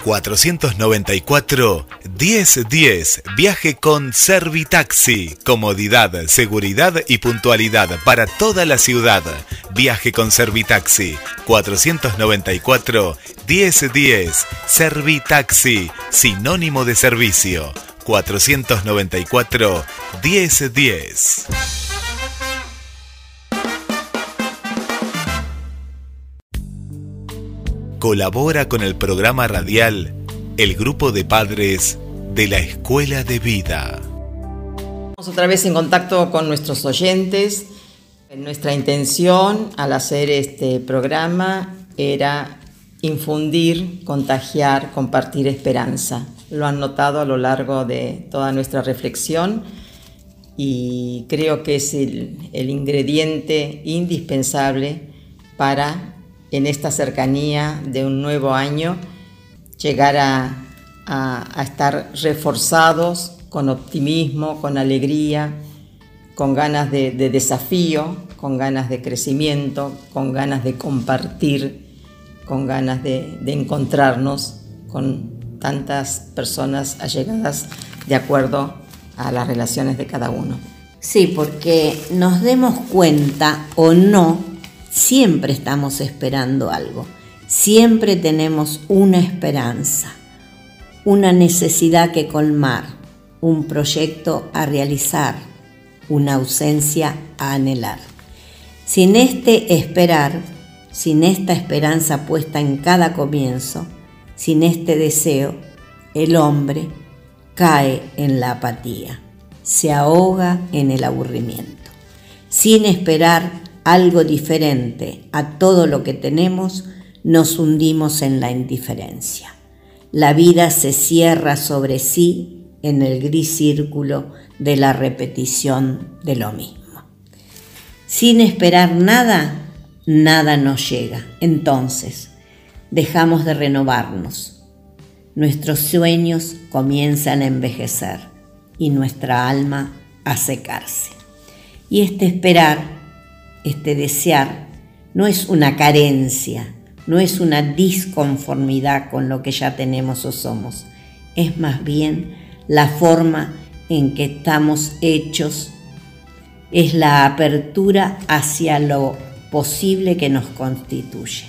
494 1010. Viaje con Servitaxi. Comodidad, seguridad y puntualidad para toda la ciudad. Viaje con Servitaxi. 494 1010. Servitaxi. Sinónimo de servicio. 494 Colabora con el programa radial el grupo de padres de la Escuela de Vida. Estamos otra vez en contacto con nuestros oyentes. Nuestra intención al hacer este programa era infundir, contagiar, compartir esperanza. Lo han notado a lo largo de toda nuestra reflexión y creo que es el, el ingrediente indispensable para en esta cercanía de un nuevo año, llegar a, estar reforzados con optimismo, con alegría, con ganas de, desafío, con ganas de crecimiento, con ganas de compartir, con ganas de, de encontrarnos con tantas personas allegadas de acuerdo a las relaciones de cada uno. Sí, porque nos demos cuenta o no Siempre estamos esperando algo, siempre tenemos una esperanza, una necesidad que colmar, un proyecto a realizar, una ausencia a anhelar. Sin este esperar, sin esta esperanza puesta en cada comienzo, sin este deseo, el hombre cae en la apatía, se ahoga en el aburrimiento. Sin esperar, algo diferente a todo lo que tenemos, nos hundimos en la indiferencia. La vida se cierra sobre sí en el gris círculo de la repetición de lo mismo. Sin esperar nada, nada nos llega. Entonces, dejamos de renovarnos. Nuestros sueños comienzan a envejecer y nuestra alma a secarse. Y este esperar este desear no es una carencia, no es una disconformidad con lo que ya tenemos o somos, es más bien la forma en que estamos hechos, es la apertura hacia lo posible que nos constituye.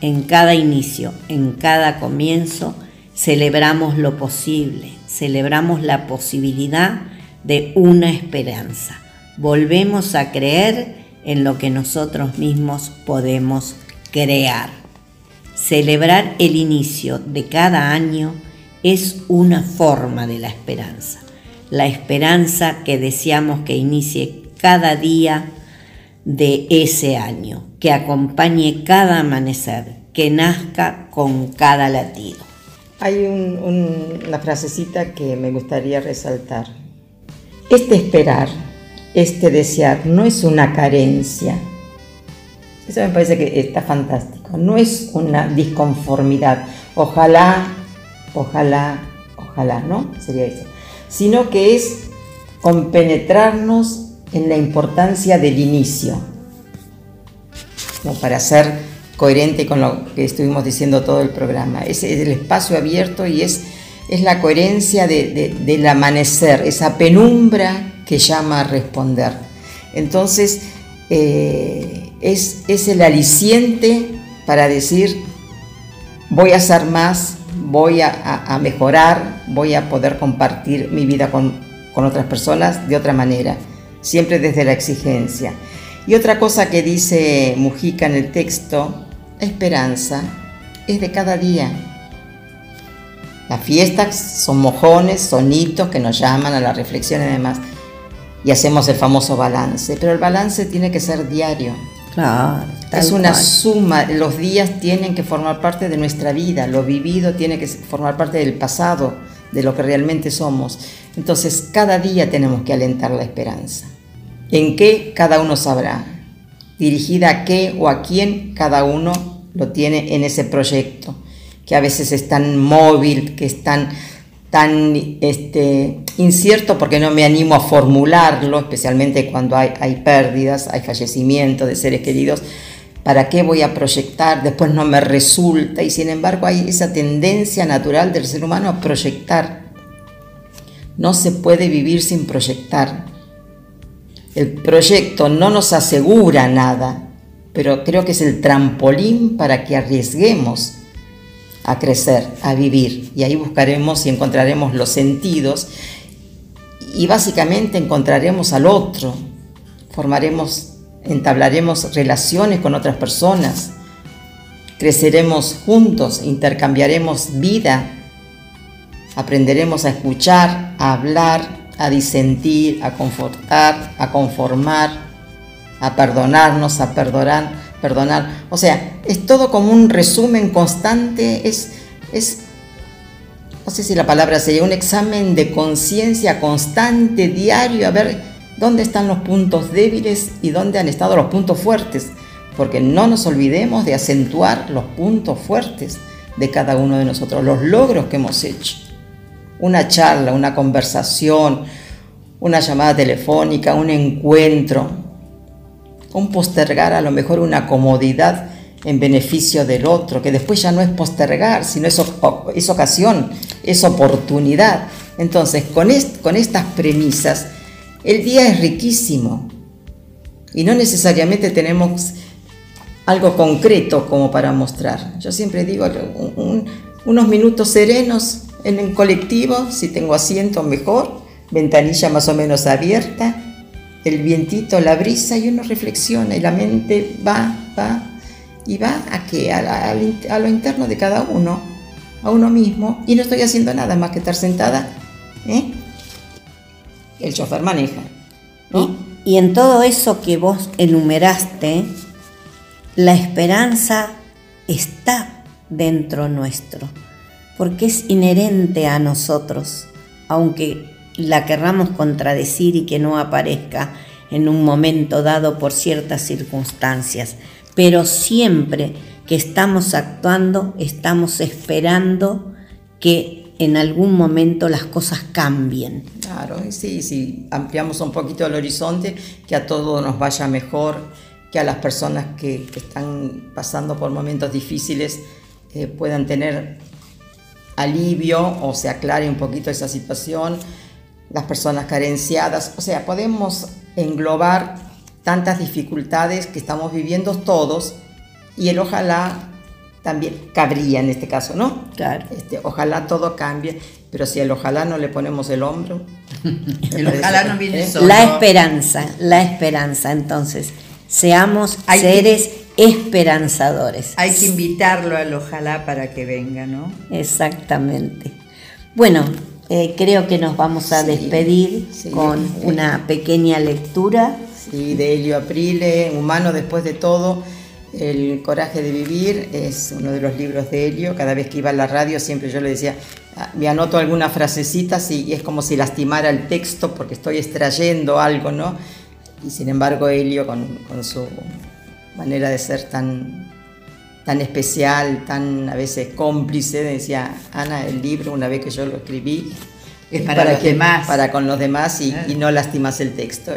En cada inicio, en cada comienzo, celebramos lo posible, celebramos la posibilidad de una esperanza. Volvemos a creer en lo que nosotros mismos podemos crear. Celebrar el inicio de cada año es una forma de la esperanza, la esperanza que deseamos que inicie cada día de ese año, que acompañe cada amanecer, que nazca con cada latido. Hay una frasecita que me gustaría resaltar. Este esperar este desear no es una carencia. Eso me parece que está fantástico. No es una disconformidad. Ojalá, ojalá, ojalá, ¿no? Sería eso. Sino que es compenetrarnos en la importancia del inicio. Como para ser coherente con lo que estuvimos diciendo todo el programa. Es el espacio abierto y es, es la coherencia del amanecer, esa penumbra que llama a responder. Entonces, eh, es, es, el aliciente para decir, voy a hacer más, voy a, mejorar, voy a poder compartir mi vida con, con otras personas de otra manera, siempre desde la exigencia. Y otra cosa que dice Mujica en el texto, esperanza es de cada día. Las fiestas son mojones, sonitos que nos llaman a la reflexión y demás y hacemos el famoso balance, pero el balance tiene que ser diario. Claro. Es una suma, los días tienen que formar parte de nuestra vida, lo vivido tiene que formar parte del pasado, de lo que realmente somos. Entonces, cada día tenemos que alentar la esperanza. ¿En qué? Cada uno sabrá. Dirigida a qué o a quién, cada uno lo tiene en ese proyecto, que a veces es tan móvil, que es tan tan este, incierto porque no me animo a formularlo, especialmente cuando hay, hay pérdidas, hay fallecimientos de seres queridos, ¿Para qué voy a proyectar? Después no me resulta y sin embargo hay esa tendencia natural del ser humano a proyectar. No se puede vivir sin proyectar. El proyecto no nos asegura nada, pero creo que es el trampolín para que arriesguemos a crecer, a vivir. Y ahí buscaremos y encontraremos los sentidos. Y básicamente encontraremos al otro, formaremos, entablaremos relaciones con otras personas, creceremos juntos, intercambiaremos vida, aprenderemos a escuchar, a hablar, a disentir, a confortar, a conformar, a perdonarnos, a perdonar, perdonar. O sea, es todo como un resumen constante, es, es no sé si la palabra sería un examen de conciencia constante, diario, a ver dónde están los puntos débiles y dónde han estado los puntos fuertes, porque no nos olvidemos de acentuar los puntos fuertes de cada uno de nosotros, los logros que hemos hecho. Una charla, una conversación, una llamada telefónica, un encuentro, un postergar a lo mejor una comodidad en beneficio del otro, que después ya no es postergar, sino es, es ocasión, es oportunidad. Entonces, con, con estas premisas, el día es riquísimo y no necesariamente tenemos algo concreto como para mostrar. Yo siempre digo unos minutos serenos en el colectivo, si tengo asiento mejor, ventanilla más o menos abierta, el vientito, la brisa y uno reflexiona y la mente va, va y va a que a, a, lo interno de cada uno, a uno mismo, y no estoy haciendo nada más que estar sentada. ¿eh? El chofer maneja. Y, y en todo eso que vos enumeraste, la esperanza está dentro nuestro, porque es inherente a nosotros, aunque la querramos contradecir y que no aparezca en un momento dado por ciertas circunstancias pero siempre que estamos actuando, estamos esperando que en algún momento las cosas cambien. Claro, sí, sí, ampliamos un poquito el horizonte, que a todos nos vaya mejor, que a las personas que, están pasando por momentos difíciles eh, puedan tener alivio o se aclare un poquito esa situación, las personas carenciadas, o sea, podemos englobar tantas dificultades que estamos viviendo todos y el ojalá también cabría en este caso, ¿no? Claro. Este, ojalá todo cambie, pero si el ojalá no le ponemos el hombro. el ojalá no viene ¿eh? solo. La esperanza, la esperanza, entonces, seamos seres esperanzadores. Hay que invitarlo al ojalá para que venga, ¿no? Exactamente. Bueno, eh, creo que nos vamos a despedir con una pequeña lectura y de Helio Aprile, Humano después de todo, El coraje de vivir, es uno de los libros de Helio. Cada vez que iba a la radio siempre yo le decía, ah, me anoto algunas frasecitas y, es como si lastimara el texto porque estoy extrayendo algo, ¿no? Y sin embargo Helio con, su manera de ser tan, tan especial, tan a veces cómplice, decía, Ana, el libro, una vez que yo lo escribí, es para, los demás. Para con los demás y, y no lastimas el texto.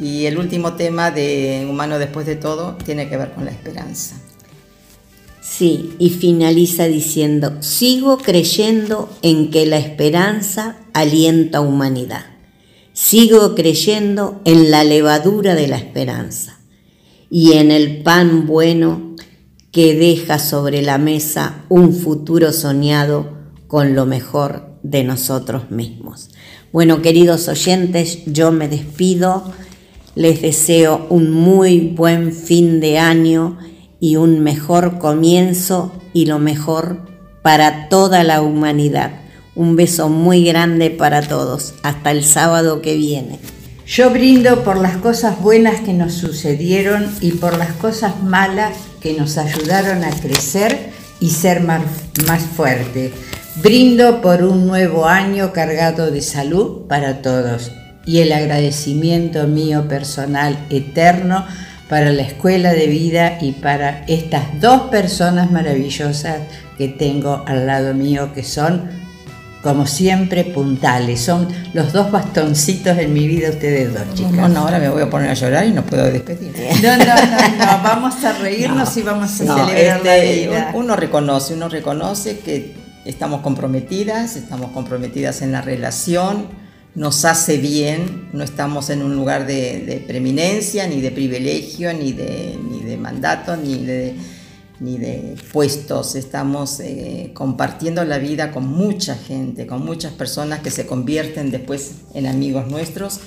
Y el último tema de Humano después de todo tiene que ver con la esperanza. Sí, y finaliza diciendo, sigo creyendo en que la esperanza alienta humanidad. Sigo creyendo en la levadura de la esperanza y en el pan bueno que deja sobre la mesa un futuro soñado con lo mejor de nosotros mismos. Bueno, queridos oyentes, yo me despido les deseo un muy buen fin de año y un mejor comienzo y lo mejor para toda la humanidad. Un beso muy grande para todos. Hasta el sábado que viene. Yo brindo por las cosas buenas que nos sucedieron y por las cosas malas que nos ayudaron a crecer y ser más, más fuerte. Brindo por un nuevo año cargado de salud para todos y el agradecimiento mío personal eterno para la escuela de vida y para estas dos personas maravillosas que tengo al lado mío que son como siempre, puntales. Son los dos bastoncitos en mi vida ustedes dos, chicas. No, no, ahora me voy a poner a llorar y no puedo despedir. No, no, no, no. vamos a reírnos y vamos a celebrar la este, vida. Uno reconoce, uno reconoce que estamos comprometidas, estamos comprometidas en la relación, nos hace bien, no estamos en un lugar de, de preeminencia, ni de privilegio, ni de, ni de mandato, ni de ni de puestos, estamos eh, compartiendo la vida con mucha gente, con muchas personas que se convierten después en amigos nuestros.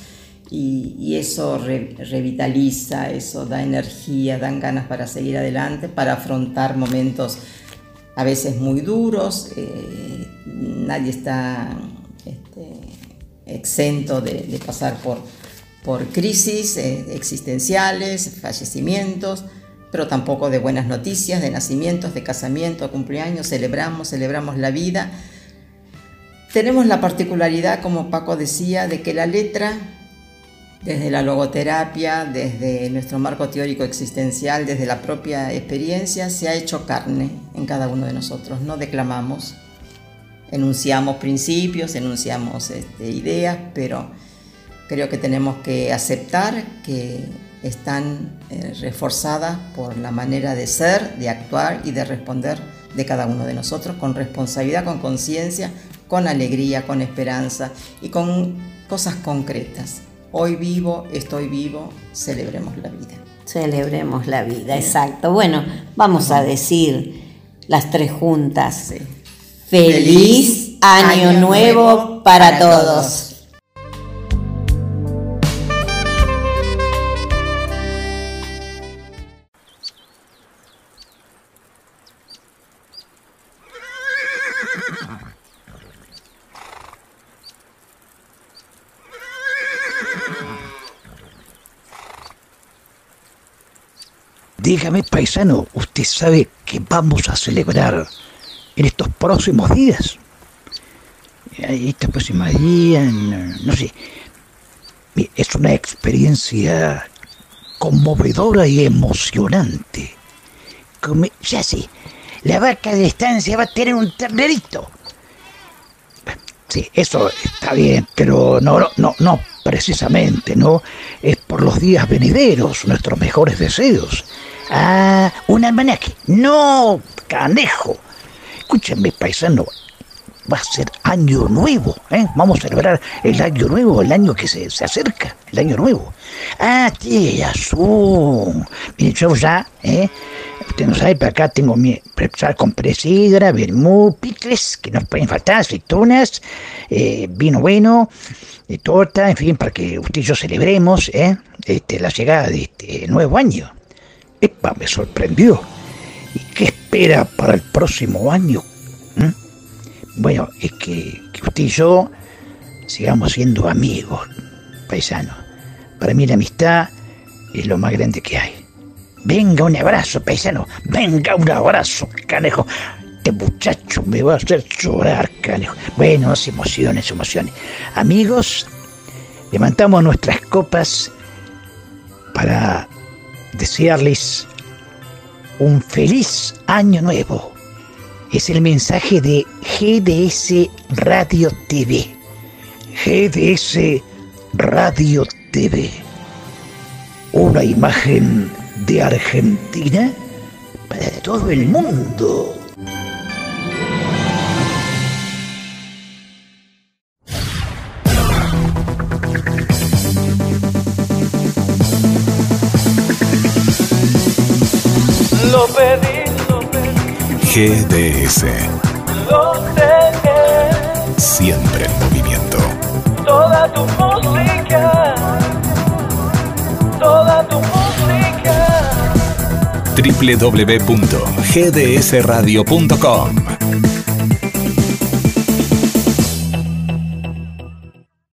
Y, eso revitaliza, eso da energía, dan ganas para seguir adelante, para afrontar momentos a veces muy duros, eh, nadie está este, exento de, pasar por, por crisis eh, existenciales, fallecimientos, pero tampoco de buenas noticias, de nacimientos, de casamientos, cumpleaños, celebramos, celebramos la vida. Tenemos la particularidad, como Paco decía, de que la letra, desde la logoterapia, desde nuestro marco teórico existencial, desde la propia experiencia, se ha hecho carne en cada uno de nosotros. No declamamos, enunciamos principios, enunciamos este, ideas, pero creo que tenemos que aceptar que están eh, reforzadas por la manera de ser, de actuar y de responder de cada uno de nosotros con responsabilidad, con conciencia, con alegría, con esperanza y con cosas concretas. Hoy vivo, estoy vivo, celebremos la vida. Celebremos la vida, exacto. Bueno, vamos a decir las tres juntas. Feliz, año, nuevo, para, todos. Dígame, paisano, ¿usted sabe qué vamos a celebrar en estos próximos días? Estos próximos días, no, sé. Es una experiencia conmovedora y emocionante. ya sé, la vaca de estancia va a tener un ternerito. Sí, eso está bien, pero no, no, no, precisamente, ¿no? Es por los días venideros, nuestros mejores deseos. Ah, un almanaque. No, canejo. Escúchame, paisano. Va a ser año nuevo, ¿eh? Vamos a celebrar el año nuevo, el año que se, se acerca, el año nuevo. Ah, tía, azul. Mire, yo ya, ¿eh? Usted no sabe, pero acá tengo mi preparar con presidra, vermú, picles, que no pueden faltar, aceitunas, eh, vino bueno, de torta, en fin, para que usted y yo celebremos, ¿eh? Este, la llegada de este nuevo año. ¡Epa! Me sorprendió. ¿Y qué espera para el próximo año? ¿Mm? Bueno, es que, usted y yo sigamos siendo amigos, paisanos. Para mí la amistad es lo más grande que hay. Venga un abrazo, paisano. Venga un abrazo, canejo. Este muchacho me va a hacer llorar, canejo. Bueno, emociones, emociones. Amigos, levantamos nuestras copas para desearles un feliz año nuevo. Es el mensaje de GDS Radio TV. GDS Radio TV. Una imagen de Argentina para todo el mundo. GDS. Siempre en movimiento. Toda tu música. Toda tu música. www.gdsradio.com